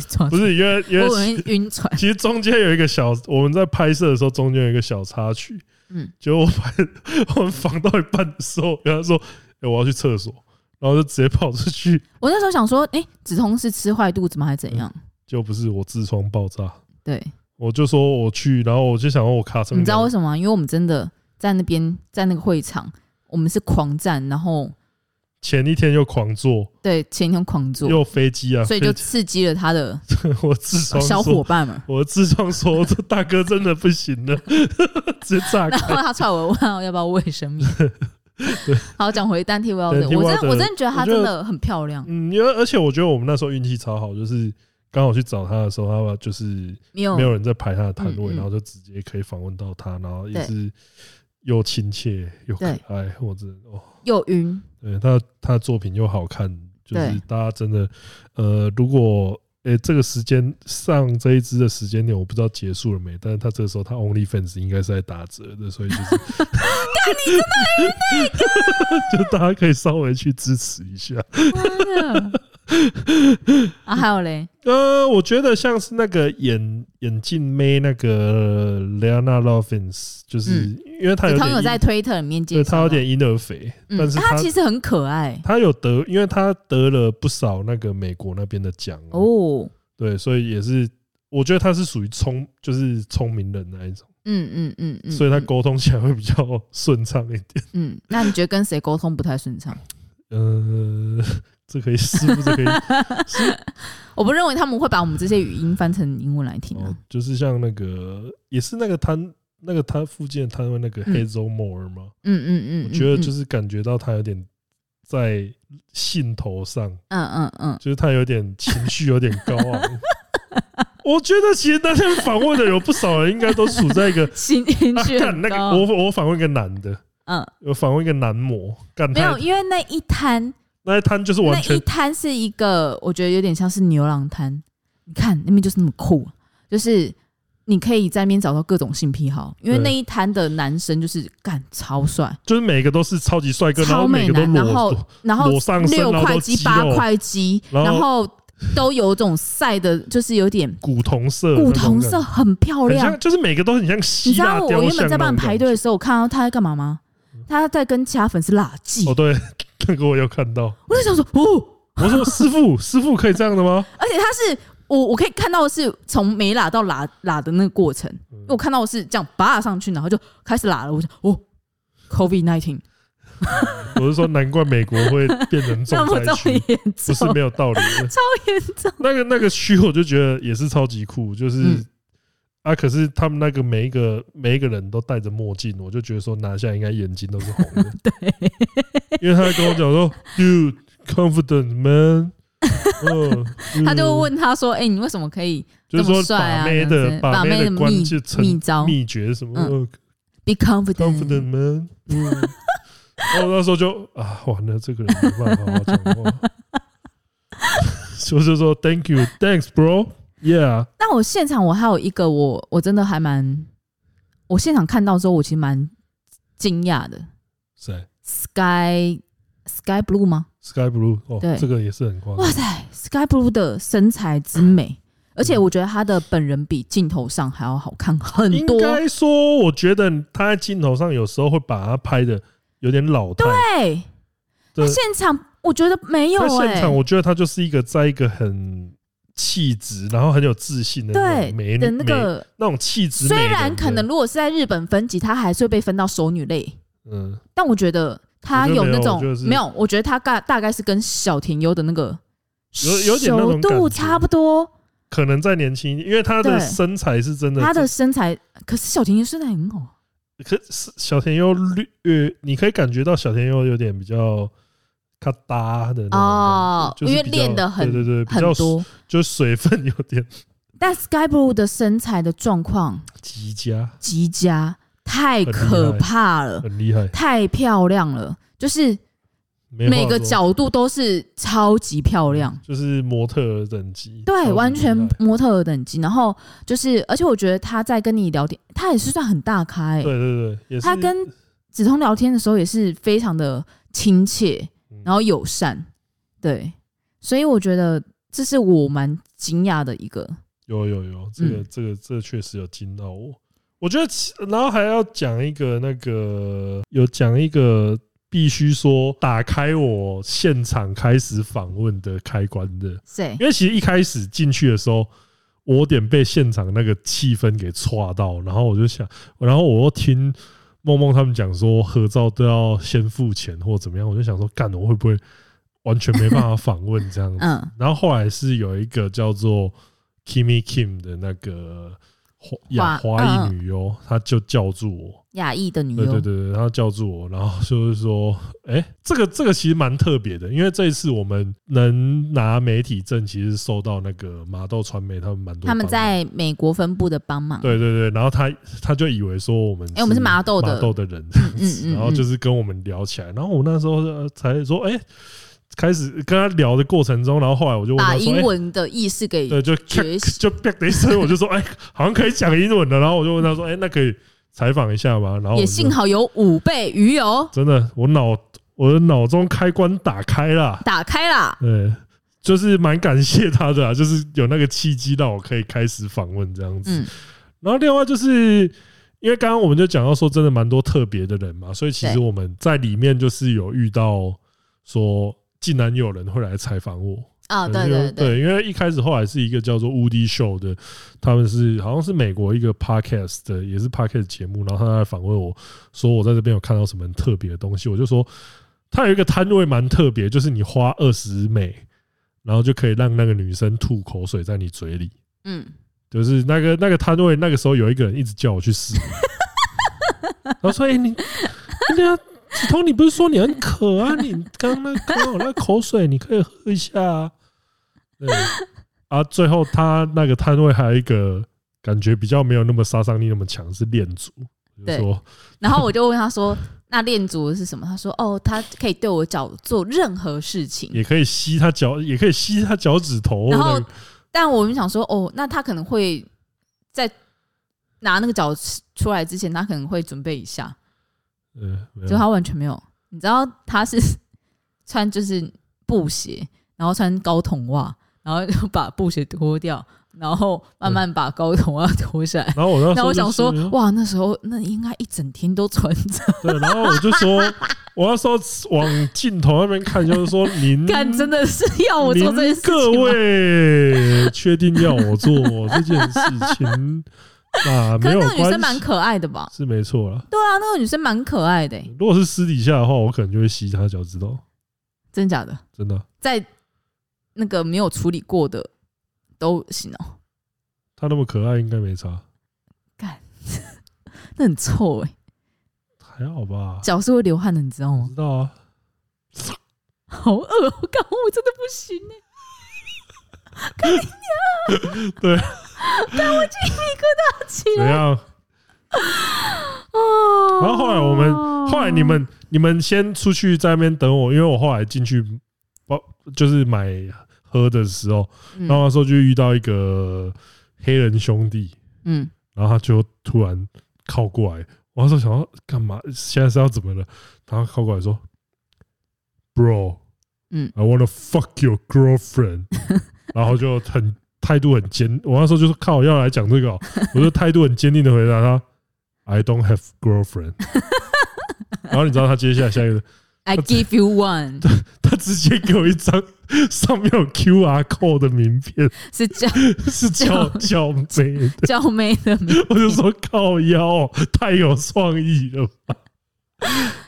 抓不是因为因为晕船。其实中间有一个小，我们在拍摄的时候中间有一个小插曲。嗯，结果我拍 我们防到一半的时候，跟他说：“哎，我要去厕所。”然后就直接跑出去。我那时候想说：“哎，指通是吃坏肚子吗？还是怎样？”就不是我痔疮爆炸。对，我就说我去，然后我就想说我卡车。你知道为什么吗？因为我们真的在那边，在那个会场，我们是狂战，然后。前一天又狂做，对，前一天狂做，又飞机啊，所以就刺激了他的 我痔疮小伙伴们。我痔疮说：“ 这大哥真的不行了，直接炸开。”然后他踹我，问我要不要卫生棉。好，讲回 Danty Wilder 的，我真的我真的觉得他真的很漂亮。嗯，因为而且我觉得我们那时候运气超好，就是刚好去找他的时候，他就是没有没有人在排他的摊位，然后就直接可以访问到他，然后也是又亲切又可爱，我真的哦。又晕，对他他的作品又好看，就是大家真的，呃，如果诶、欸、这个时间上这一支的时间点，我不知道结束了没，但是他这个时候他 OnlyFans 应该是在打折的，所以就是，看你真的晕那个，就大家可以稍微去支持一下。啊，还有嘞，呃，我觉得像是那个眼眼镜妹那个 Lena Lovins，就是因为她有点有在推特里面介绍，他有点婴儿肥，但是他其实很可爱。她有得，因为她得了不少那个美国那边的奖哦，对，所以也是我觉得她是属于聪，就是聪明人那一种，嗯嗯嗯嗯，所以她沟通起来会比较顺畅一点。嗯，那你觉得跟谁沟通不太顺畅？呃。这可以是不是可以？我不认为他们会把我们这些语音翻成英文来听啊。就是像那个，也是那个摊，那个摊附近的摊位那个 Hazel Moore 吗？嗯嗯嗯，我觉得就是感觉到他有点在兴头上，嗯嗯嗯，就是他有点情绪有点高昂。我觉得其实那天访问的有不少人，应该都处在一个 情绪很那个我我访问一个男的，嗯，我访问一个男模，干没有，因为那一摊那一摊就是完全那一摊是一个，我觉得有点像是牛郎摊。你看那边就是那么酷，就是你可以在那边找到各种性癖好，因为那一摊的男生就是干超帅，就是每个都是超级帅哥，超美男，然后然后裸上身六块肌八块肌，然后。都有种晒的，就是有点古铜色，古铜色很漂亮，就是每个都很像。你知道我原本在帮你排队的时候，我看到他在干嘛吗？他在跟其他粉丝拉近。哦，对，那个我有看到。我就想说，哦，我说师傅，师傅可以这样的吗？而且他是我，我可以看到的是从没拉到拉拉的那个过程，因为我看到的是这样拔上去，然后就开始拉了。我想，哦，COVID nineteen。我是说，难怪美国会变成重灾区，不是没有道理的。超严重。那个那个区，我就觉得也是超级酷，就是、嗯、啊，可是他们那个每一个每一个人都戴着墨镜，我就觉得说拿下应该眼睛都是红的。对，因为他跟我讲说，Dude, confident man。嗯，他就问他说：“哎，你为什么可以这么帅啊？把妹的把妹的秘秘招秘诀什么？Be confident, confident man。”嗯。然后那时候就啊，完了，这个人没办法好好讲话，就是说 Thank you, thanks, bro, yeah。那我现场我还有一个我我真的还蛮，我现场看到之后我其实蛮惊讶的。谁？Sky Sky Blue 吗？Sky Blue 哦，对，这个也是很夸张。哇塞，Sky Blue 的身材之美，而且我觉得他的本人比镜头上还要好看很多。应该说，我觉得他在镜头上有时候会把他拍的。有点老态，对，他现场我觉得没有、欸。他现场我觉得他就是一个在一个很气质，然后很有自信的对美的那个那种气质。虽然可能如果是在日本分级，他还是会被分到熟女类。嗯，但我觉得他有那种没有，我觉得他大大概是跟小田优的那个有有点那种度差不多。可能再年轻，因为她的身材是真的，她的身材可是小田优身材很好。可是小田优略，你可以感觉到小田优有点比较咔哒的哦，因为练的很对对对，很多，就水分有点。但 Sky Blue 的身材的状况极佳，极佳，太可怕了，很厉害，太漂亮了，就是。每个角度都是超级漂亮，就是模特儿等级，对，完全模特儿等级。然后就是，而且我觉得他在跟你聊天，他也是算很大咖，欸，对对对，他跟子通聊天的时候也是非常的亲切，然后友善，对，所以我觉得这是我蛮惊讶的一个。有有有，这个这个这确实有惊到我。我觉得，然后还要讲一个那个，有讲一个。必须说，打开我现场开始访问的开关的，对，因为其实一开始进去的时候，我有点被现场那个气氛给挫到，然后我就想，然后我又听梦梦他们讲说合照都要先付钱或怎么样，我就想说，干，我会不会完全没办法访问这样子？嗯，然后后来是有一个叫做 Kimi Kim 的那个。华华裔女优，她就叫住我。亚裔的女优，对对对，她叫住我，然后就是说，哎、欸，这个这个其实蛮特别的，因为这一次我们能拿媒体证，其实受到那个麻豆传媒他们蛮多，他们在美国分部的帮忙。对对对，然后他他就以为说我们，哎，我们是麻豆的麻豆的人这样子，然后就是跟我们聊起来，然后我那时候才说，哎、欸。开始跟他聊的过程中，然后后来我就问他说：“把英文的意思给对，就就啪的一声，我就说：哎，好像可以讲英文的。然后我就问他说：哎，那可以采访一下吗？然后也幸好有五倍鱼油，真的，我脑我的脑中开关打开了，打开了。对，就是蛮感谢他的，就是有那个契机让我可以开始访问这样子。然后另外就是因为刚刚我们就讲到说，真的蛮多特别的人嘛，所以其实我们在里面就是有遇到说。竟然有人会来采访我。啊！对对对，因为一开始后来是一个叫做 Woody Show 的，他们是好像是美国一个 Podcast 的，也是 Podcast 节目，然后他来访问我说我在这边有看到什么特别的东西，我就说他有一个摊位蛮特别，就是你花二十美，然后就可以让那个女生吐口水在你嘴里，嗯，就是那个那个摊位那个时候有一个人一直叫我去试，然后说哎你，你子彤，你不是说你很渴啊？你刚刚那刚我那口水，你可以喝一下啊。对啊，最后他那个摊位还有一个感觉比较没有那么杀伤力那么强，是恋足。对，然后我就问他说：“那恋足是什么？”他说：“哦，他可以对我脚做任何事情，也可以吸他脚，也可以吸他脚趾头。”然后，但我们想说：“哦，那他可能会在拿那个脚出来之前，他可能会准备一下。”嗯，就他完全没有。你知道他是 穿就是布鞋，然后穿高筒袜，然后就把布鞋脱掉。然后慢慢把高筒袜脱下来，然后我那时候、就是、我想说，哇，那时候那应该一整天都穿着。对，然后我就说，我要说往镜头那边看，就是说您，看真的是要我做这件事情。各位确定要我做这件事情啊？没有，那个女生蛮可爱的吧？是没错啦。对啊，那个女生蛮可爱的、欸。如果是私底下的话，我可能就会吸她脚趾头。真假的？真的。在那个没有处理过的。都行哦，她那么可爱，应该没差。干，那很臭哎、欸，还好吧？脚是会流汗的，你知道吗？知道啊。好恶，我刚我真的不行哎、欸。看你娘！对，看我鸡皮疙瘩起来。怎样？哦。然后后来我们，后来你们，你们先出去在那边等我，因为我后来进去包，就是买。喝的时候，然后那时候就遇到一个黑人兄弟，嗯，然后他就突然靠过来，我那时候想要干嘛？现在是要怎么了？他靠过来说：“Bro，嗯，I wanna fuck your girlfriend。” 然后就很态度很坚，我那时候就是靠要来讲这个，我就态度很坚定的回答他：“I don't have girlfriend。”然后你知道他接下来下一个。I give you one。他 他直接给我一张上面有 QR code 的名片，是叫是叫叫妹叫妹的名片。我就说靠腰，太有创意了吧？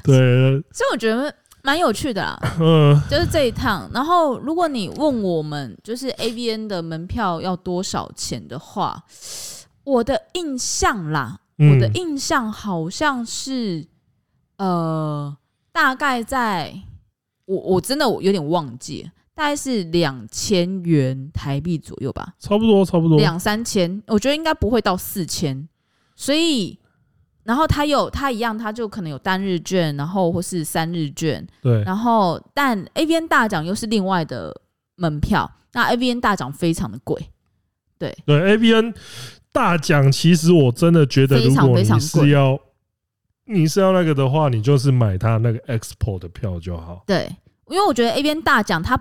对，所以我觉得蛮有趣的啦。嗯，就是这一趟。然后，如果你问我们，就是 AVN 的门票要多少钱的话，我的印象啦，我的印象好像是呃。大概在，我我真的有点忘记，大概是两千元台币左右吧，差不多差不多两三千，我觉得应该不会到四千，所以，然后他有他一样，他就可能有单日券，然后或是三日券，对，然后但 AVN 大奖又是另外的门票，那 AVN 大奖非常的贵，对对，AVN 大奖其实我真的觉得，如果你是要。你是要那个的话，你就是买他那个 Expo 的票就好。对，因为我觉得 AVN 大奖，他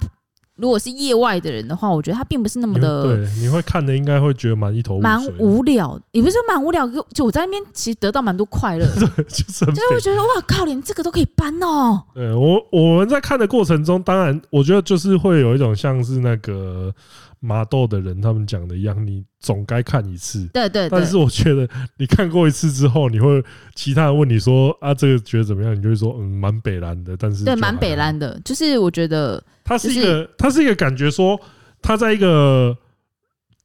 如果是业外的人的话，我觉得他并不是那么的。对，你会看的应该会觉得蛮一头雾水，蛮无聊。也不是说蛮无聊，就我在那边其实得到蛮多快乐。对，就是就是会觉得哇靠，连这个都可以搬哦。对我我们在看的过程中，当然我觉得就是会有一种像是那个。麻豆的人他们讲的一样，你总该看一次。对对。但是我觉得你看过一次之后，你会其他人问你说啊，这个觉得怎么样？你就会说嗯，蛮北蓝的。但是对，蛮北蓝的，就是我觉得它是一个，它是一个感觉说，它在一个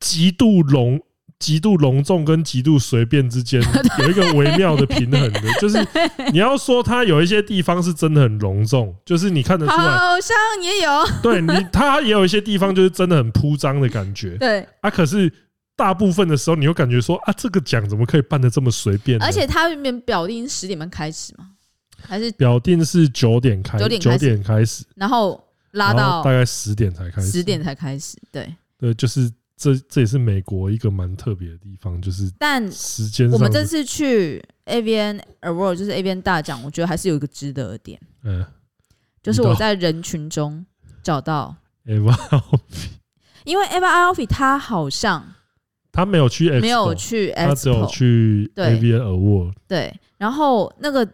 极度隆。极度隆重跟极度随便之间 有一个微妙的平衡的，就是你要说它有一些地方是真的很隆重，就是你看得出来，好像也有，对你，它也有一些地方就是真的很铺张的感觉，对啊，可是大部分的时候，你又感觉说啊，这个奖怎么可以办的这么随便？而且它原表定十点半开始吗？还是表定是九点开，九点九点开始，然后拉到大概十点才开始，十点才开始，对对，就是。这这也是美国一个蛮特别的地方，就是但时间。我们这次去 AVN Award 就是 AVN 大奖，我觉得还是有一个值得的点。嗯，就是我在人群中找到 Eva Aoki，因为 Eva Aoki 他好像他没有去 Expo，没有去 Expo，他只有去 AVN Award。对，然后那个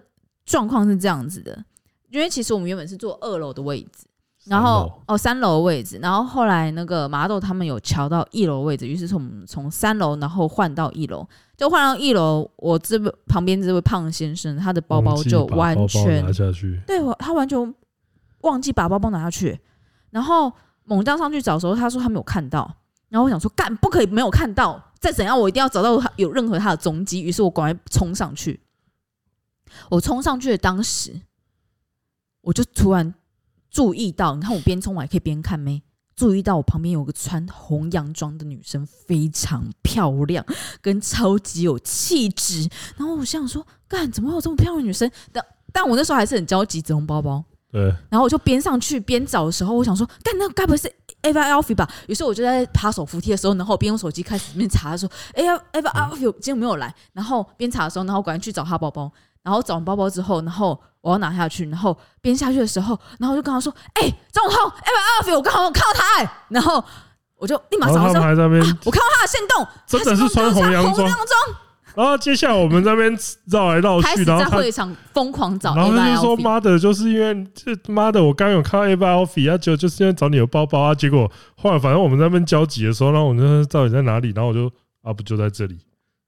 状况是这样子的，因为其实我们原本是坐二楼的位置。然后哦，三楼的位置，然后后来那个麻豆他们有瞧到一楼位置，于是从从三楼然后换到一楼，就换到一楼。我这边旁边这位胖先生，他的包包就完全拿下去，对，他完全忘记把包包拿下去。然后猛将上去找的时候，他说他没有看到。然后我想说，干不可以没有看到，再怎样我一定要找到他有任何他的踪迹。于是我赶快冲上去。我冲上去的当时，我就突然注意到，你看我边冲我还可以边看没？注意到我旁边有个穿红洋装的女生，非常漂亮，跟超级有气质。然后我想说，干怎么会有这么漂亮的女生？但但我那时候还是很焦急，纸红包包。对。然后我就边上去边找的时候，我想说，干那该不会是 Ava Alfie 吧？于是我就在爬手扶梯的时候，然后边用手机开始边查，说，哎呀，Ava Alfie 今天没有来。然后边查的时候，然后赶紧去找她包包。然后找完包包之后，然后我要拿下去，然后边下去的时候，然后我就跟他说：“哎、欸，张永通，Ava Alfie，我刚好看到他、欸。”然后我就立马找上他还在那边、啊，我看到他的线动，真的是穿红洋装。然后接下来我们在那边绕来绕去，然后在会场疯狂找。然后他就说：“妈的，就是因为这妈的，我刚有看到 Ava Alfie，啊，就就是因为找你的包包啊。结果后来反正我们在那边交集的时候，然后我就说到底在哪里？然后我就啊，不就在这里？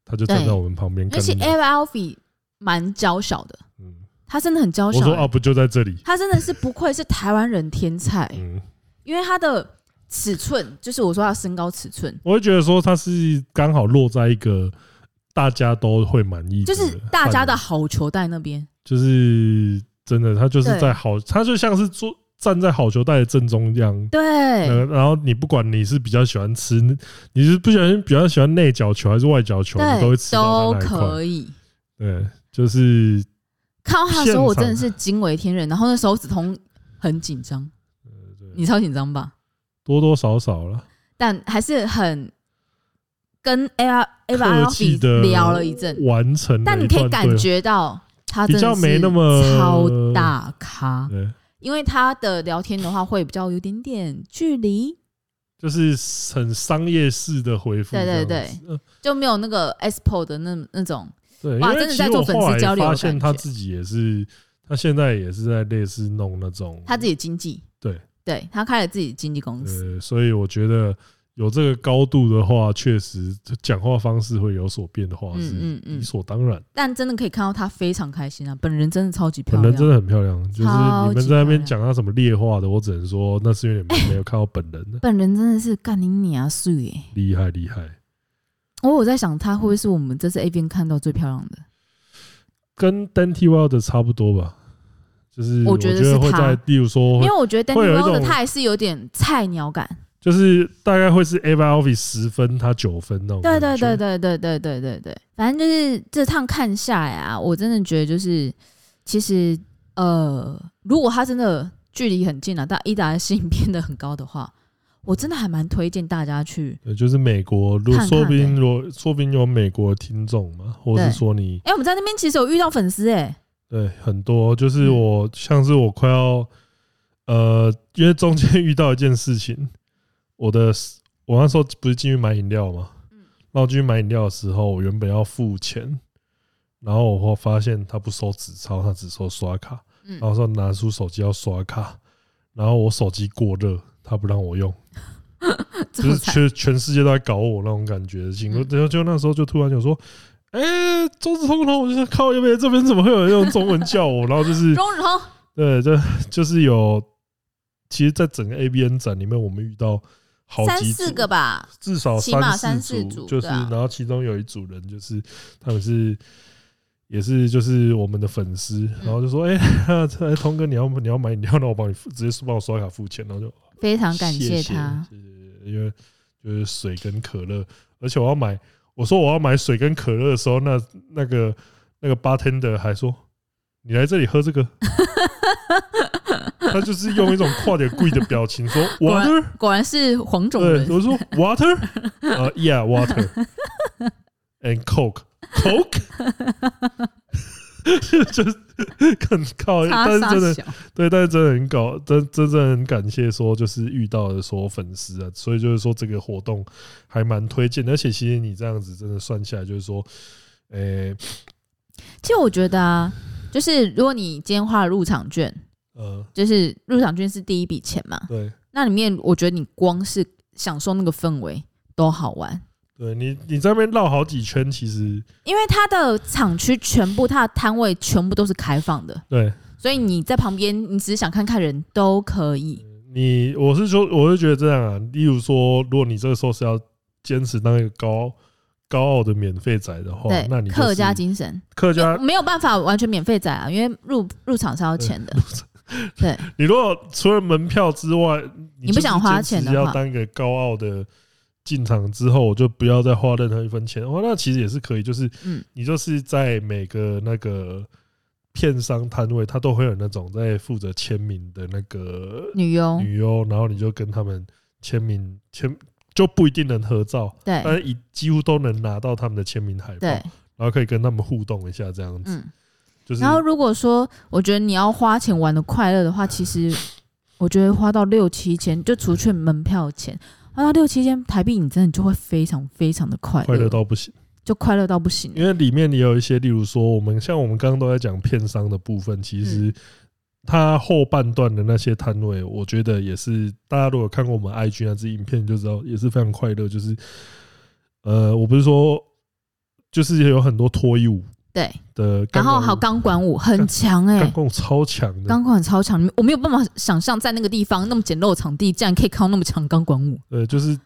他就站在我们旁边。而且 Ava Alfie 蛮娇小的。”嗯他真的很娇小、欸。我说啊，不就在这里？他真的是不愧是台湾人天才。嗯，因为他的尺寸，就是我说他身高尺寸，我会觉得说他是刚好落在一个大家都会满意，就是大家的好球带那边。就是真的，他就是在好，他就像是坐站在好球带的正中央。对。然后你不管你是比较喜欢吃，你是不喜欢比较喜欢内角球还是外角球，你都会吃到那一块。都可以。对，就是。看到他的时候，我真的是惊为天人。然后那手指头很紧张，你超紧张吧？多多少少了，但还是很跟 Ava Ava Alfie 聊了一阵，完成。但你可以感觉到他比较没那么超大咖，因为他的聊天的话会比较有点点距离，就是很商业式的回复。对对对，就没有那个 Expo 的那那种。对，因为其实我后来发现他自己也是，他现在也是在类似弄那种他自己的经纪，对，对他开了自己的经纪公司，所以我觉得有这个高度的话，确实讲话方式会有所变的话是理所当然。但真的可以看到他非常开心啊，本人真的超级漂亮，本人真的很漂亮。就是你们在那边讲他什么劣化的，我只能说那是因为你们没有看到本人。本人真的是干你娘碎耶，厉害厉害。我我在想，她会不会是我们这次 A 边看到最漂亮的？跟 Danty Wilder 差不多吧，就是我觉得会在，例如说，因为我觉得 Danty Wilder 他还是有点菜鸟感，就是大概会是 Ava Alfie 十分，他九分那种。对对对对对对对对对，反正就是这趟看下来啊，我真的觉得就是，其实呃，如果他真的距离很近啊，但伊达的吸引 变得很高的话。我真的还蛮推荐大家去，对，就是美国，如果说不定，如果说不定有美国的听众嘛，或者是说你，哎，我们在那边其实有遇到粉丝，哎，对，很多，就是我，像是我快要，呃，因为中间遇到一件事情，我的，我那时候不是进去买饮料嘛，嗯，然后进去买饮料的时候，我原本要付钱，然后我发现他不收纸钞，他只收刷卡，然后说拿出手机要刷卡，然后我手机过热。他不让我用，就是全全世界都在搞我那种感觉。然后就那时候就突然就说：“哎，中子通然后！”我就说：“靠，因为这边怎么会有人用中文叫我？”然后就是中子通，对，就就是有。其实，在整个 ABN 展里面，我们遇到好几组，三四个吧，至少起码三四组，就是然后其中有一组人，就是他们是也是就是我们的粉丝，然后就说：“哎，通哥，你要你要买饮料，那我帮你直接帮我刷卡付钱。”然后就。非常感谢他，谢谢，因为就是水跟可乐，而且我要买，我说我要买水跟可乐的时候，那那个那个 bartender 还说，你来这里喝这个，他就是用一种跨点贵的表情说 water，果然是黄种人。我说 water，呃、uh,，yeah water，and coke，coke。就是很靠，但是真的对，但是真的很搞，真真正很感谢说，就是遇到的所有粉丝啊，所以就是说这个活动还蛮推荐，而且其实你这样子真的算下来，就是说，诶，其实我觉得啊，就是如果你今天花了入场券，呃，就是入场券是第一笔钱嘛，对，那里面我觉得你光是享受那个氛围都好玩。对你，你在那边绕好几圈，其实因为它的厂区全部，它的摊位全部都是开放的，对，所以你在旁边，你只是想看看人都可以。你我是说，我是觉得这样啊。例如说，如果你这个时候是要坚持当一个高高傲的免费仔的话，对，那你客家精神，客家没有办法完全免费仔啊，因为入入场是要钱的。对，你如果除了门票之外，你不想花钱的话，要当一个高傲的进场之后，我就不要再花任何一分钱。哇，那其实也是可以，就是嗯，你就是在每个那个片商摊位，他都会有那种在负责签名的那个女优，女优，然后你就跟他们签名签。就不一定能合照，对，但是几乎都能拿到他们的签名海报，然后可以跟他们互动一下，这样子。嗯，就是。然后如果说我觉得你要花钱玩的快乐的话，其实我觉得花到六七千，就除去门票钱，花到六七千台币，你真的就会非常非常的快乐，快乐到不行，就快乐到不行。因为里面也有一些，例如说我们像我们刚刚都在讲片商的部分，其实。嗯他后半段的那些摊位，我觉得也是大家如果看过我们 IG 那支影片就知道，也是非常快乐。就是，呃，我不是说，就是有很多脱衣舞，对的，然后还有钢管舞很强哎，钢管舞超强的，钢管舞超强，我没有办法想象在那个地方那么简陋的场地，竟然可以看到那么强钢管舞。对，就是。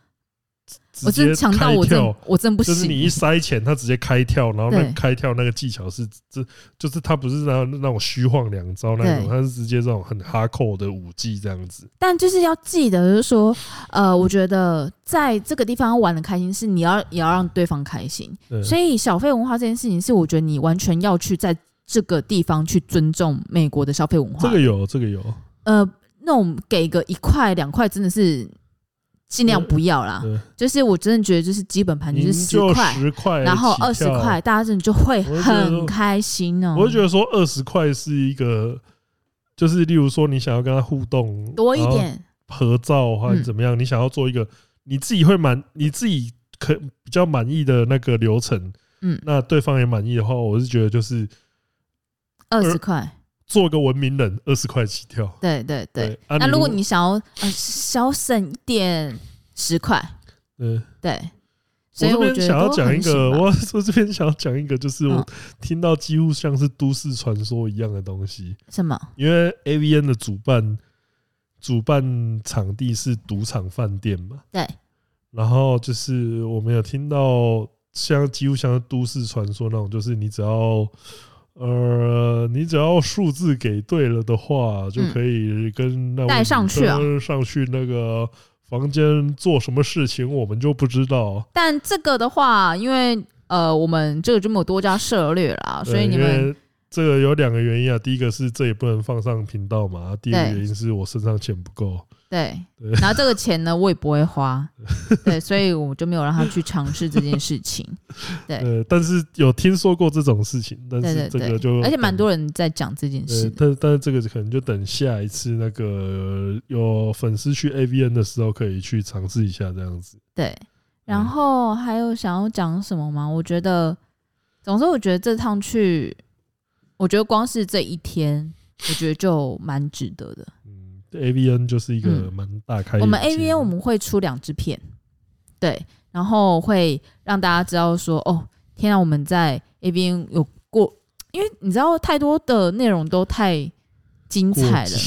我真强到我真我真不行。就是你一塞钱，他直接开跳，然后那开跳那个技巧是这，就是他不是那那种虚晃两招那种，他是直接这种很哈扣的舞技这样子。但就是要记得，就是说，呃，我觉得在这个地方玩的开心是你要也要让对方开心。所以小费文化这件事情是，我觉得你完全要去在这个地方去尊重美国的消费文化。这个有，这个有。呃，那种给个一块两块真的是。尽量不要啦，就是我真的觉得，就是基本盘就是十块，然后二十块，大家真的就会很开心哦。我就觉得说二十块是一个，就是例如说你想要跟他互动多一点。合照或者怎么样，你想要做一个你自己会满你自己可比较满意的那个流程，嗯，那对方也满意的话，我是觉得就是二十块。做个文明人，二十块起跳。对对对。那如果你想要呃小省一点，十块。嗯对。所以我这边想要讲一个，我 我这边想要讲一个，就是我听到几乎像是都市传说一样的东西。什么？因为 AVN 的主办主办场地是赌场饭店嘛。对。然后就是我们有听到像几乎像是都市传说那种，就是你只要。呃，你只要数字给对了的话，就可以跟那带上去啊，上去那个房间做什么事情，我们就不知道。但这个的话，因为呃，我们这个就没有多加涉猎啦，所以你们这个有两个原因啊。第一个是这也不能放上频道嘛，第二个原因是我身上钱不够。对，然后这个钱呢，我也不会花，对，所以我就没有让他去尝试这件事情。对，呃，但是有听说过这种事情，但是这个就而且蛮多人在讲这件事。但但是这个可能就等下一次那个有粉丝去 AVN 的时候可以去尝试一下这样子。对，然后还有想要讲什么吗？我觉得，总之我觉得这趟去，我觉得光是这一天，我觉得就蛮值得的。A V N 就是一个蛮大开、嗯。我们 A V N 我们会出两支片，对，然后会让大家知道说，哦，天啊，我们在 A V N 有过，因为你知道太多的内容都太精彩了，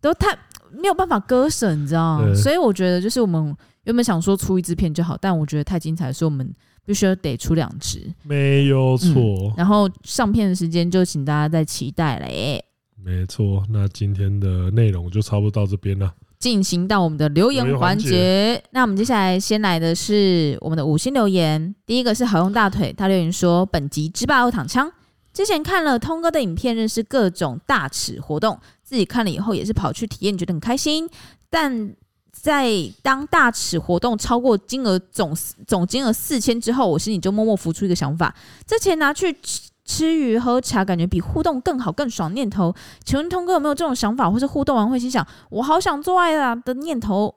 都太没有办法割舍，你知道吗？所以我觉得就是我们原本想说出一支片就好，但我觉得太精彩，所以我们必须得出两支，没有错、嗯。然后上片的时间就请大家再期待嘞。没错，那今天的内容就差不多到这边了。进行到我们的留言环节，那我们接下来先来的是我们的五星留言。第一个是好用大腿，他留言说：“本集之霸欧躺枪，之前看了通哥的影片，认识各种大尺活动，自己看了以后也是跑去体验，觉得很开心。但在当大尺活动超过金额总总金额四千之后，我心里就默默浮出一个想法：这钱拿去。”吃鱼喝茶，感觉比互动更好更爽。念头，请问通哥有没有这种想法，或是互动完会心想“我好想做爱啊”的念头？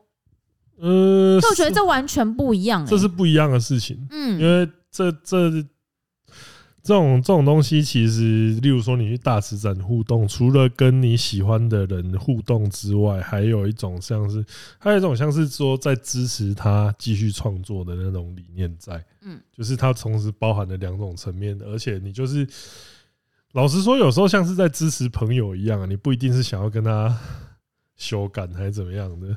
呃，就我觉得这完全不一样、欸，这是不一样的事情。嗯，因为这这。这种这种东西，其实，例如说你去大池展互动，除了跟你喜欢的人互动之外，还有一种像是，还有一种像是说在支持他继续创作的那种理念在，嗯，就是它同时包含了两种层面的，而且你就是老实说，有时候像是在支持朋友一样啊，你不一定是想要跟他修改还是怎么样的。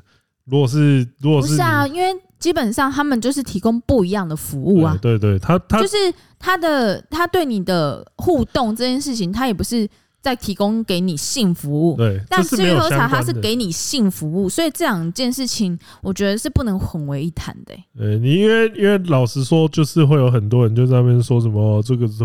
如果是，如果是，不是啊，因为。基本上他们就是提供不一样的服务啊，对对，他他就是他的他对你的互动这件事情，他也不是在提供给你性服务，对。但至于喝茶，它是给你性服务，所以这两件事情，我觉得是不能混为一谈的、欸。呃，你因为因为老实说，就是会有很多人就在那边说什么这个是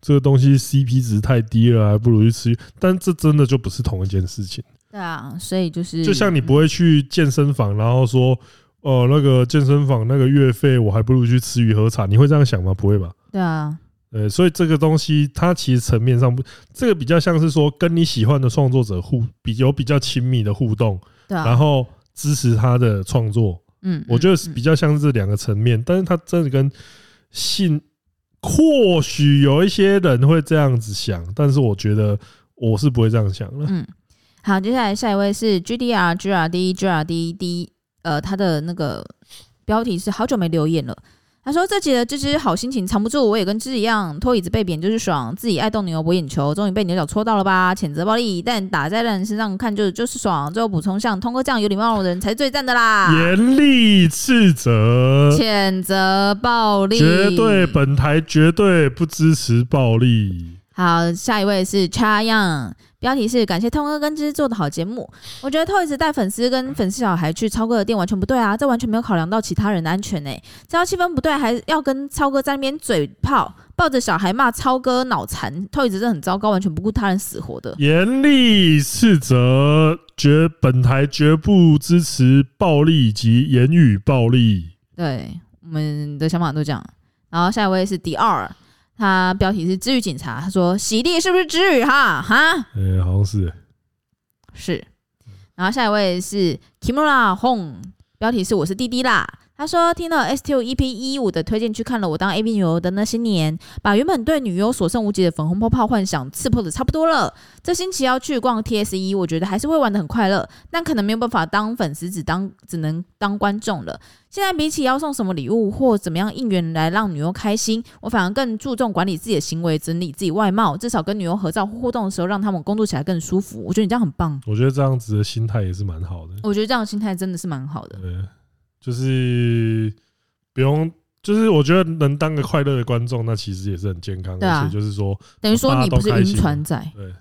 这个东西 CP 值太低了，还不如去吃。但这真的就不是同一件事情。对啊，所以就是就像你不会去健身房，然后说哦、呃，那个健身房那个月费，我还不如去吃鱼喝茶。你会这样想吗？不会吧？对啊。呃，所以这个东西它其实层面上不，这个比较像是说跟你喜欢的创作者互比有比较亲密的互动，对啊，然后支持他的创作，嗯，我觉得是比较像是这两个层面，但是它真的跟信，或许有一些人会这样子想，但是我觉得我是不会这样想的。嗯，好，接下来下一位是 GDR GRD GRD D，呃，他的那个标题是好久没留言了。他说：“这集的芝芝好心情藏不住，我也跟芝芝一样，拖椅子被扁就是爽，自己爱动牛博眼球，终于被牛角戳到了吧？谴责暴力，但打在人身上看就就是爽。最后补充，像通哥这样有礼貌的人才是最赞的啦！严厉斥责，谴责暴力，绝对本台绝对不支持暴力。好，下一位是 Chayang。”标题是感谢通哥跟芝芝做的好节目，我觉得 Toys 带粉丝跟粉丝小孩去超哥的店完全不对啊，这完全没有考量到其他人的安全呢、欸。只要气氛不对，还要跟超哥在那边嘴炮，抱着小孩骂超哥脑残，Toys 真的很糟糕，完全不顾他人死活的。严厉斥责，绝本台绝不支持暴力及言语暴力。对，我们的想法都这样。然后下一位是第二。他标题是“治愈警察”，他说：“洗地是不是治愈？哈哈，嗯、欸，好像是，是。”然后下一位是 Kimura Hong，标题是“我是弟弟啦”。他说：“听了 STO EP 一五的推荐，去看了我当 AV 女优的那些年，把原本对女优所剩无几的粉红泡泡幻想刺破的差不多了。这星期要去逛 TSE，我觉得还是会玩的很快乐，但可能没有办法当粉丝，只当只能当观众了。现在比起要送什么礼物或怎么样应援来让女优开心，我反而更注重管理自己的行为，整理自己外貌，至少跟女优合照互动的时候，让他们工作起来更舒服。我觉得你这样很棒。我觉得这样子的心态也是蛮好的。我觉得这样的心态真的是蛮好的。对。就是不用，就是我觉得能当个快乐的观众，那其实也是很健康的。而且就是说，等于说你不是晕船仔。对。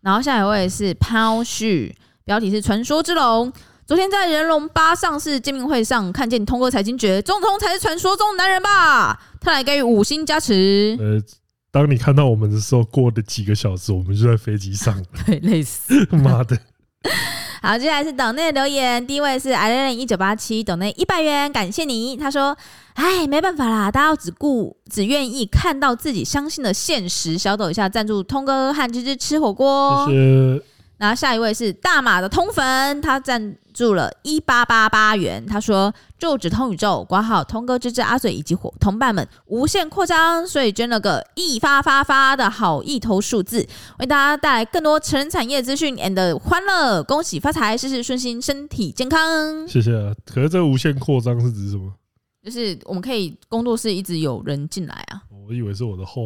然后下一位是抛旭，标题是《传说之龙》。昨天在人龙八上市见面会上，看见通哥财经觉，中通才是传说中的男人吧？他来给予五星加持。呃，当你看到我们的时候，过了几个小时，我们就在飞机上。对，累死。妈的。好，接下来是等内留言，第一位是 i l 一九八七，等内一百元，感谢你。他说：“哎，没办法啦，大家只顾只愿意看到自己相信的现实。”小抖一下赞助通哥和芝芝吃火锅。谢谢。然后下一位是大马的通粉，他赞助了一八八八元。他说：“就指通宇宙括号通哥、芝芝、阿水以及伙同伴们无限扩张，所以捐了个一发发发的好意头数字，为大家带来更多成人产业资讯 and 欢乐。恭喜发财，事事顺心，身体健康。”谢谢啊。可是这无限扩张是指什么？就是我们可以工作室一直有人进来啊。我以为是我的后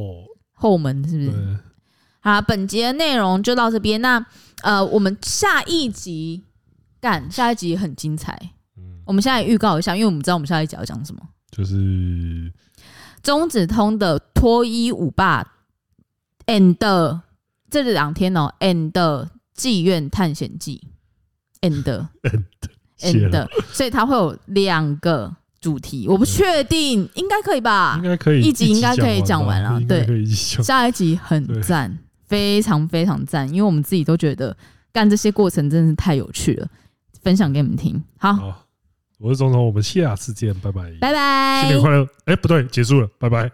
后门，是不是？好，本集的内容就到这边。那呃，我们下一集干，下一集很精彩。嗯，我们现在预告一下，因为我们知道我们下一集要讲什么，就是中子通的脱衣舞霸，and 这两天哦，and 妓院探险记，and and and，所以它会有两个主题，我不确定，应该可以吧？应该可以，一集应该可以讲完了。对，一下一集很赞。非常非常赞，因为我们自己都觉得干这些过程真的是太有趣了，分享给你们听。好，好，我是总统，我们下次见，拜拜，拜拜，新年快乐！哎，不对，结束了，拜拜。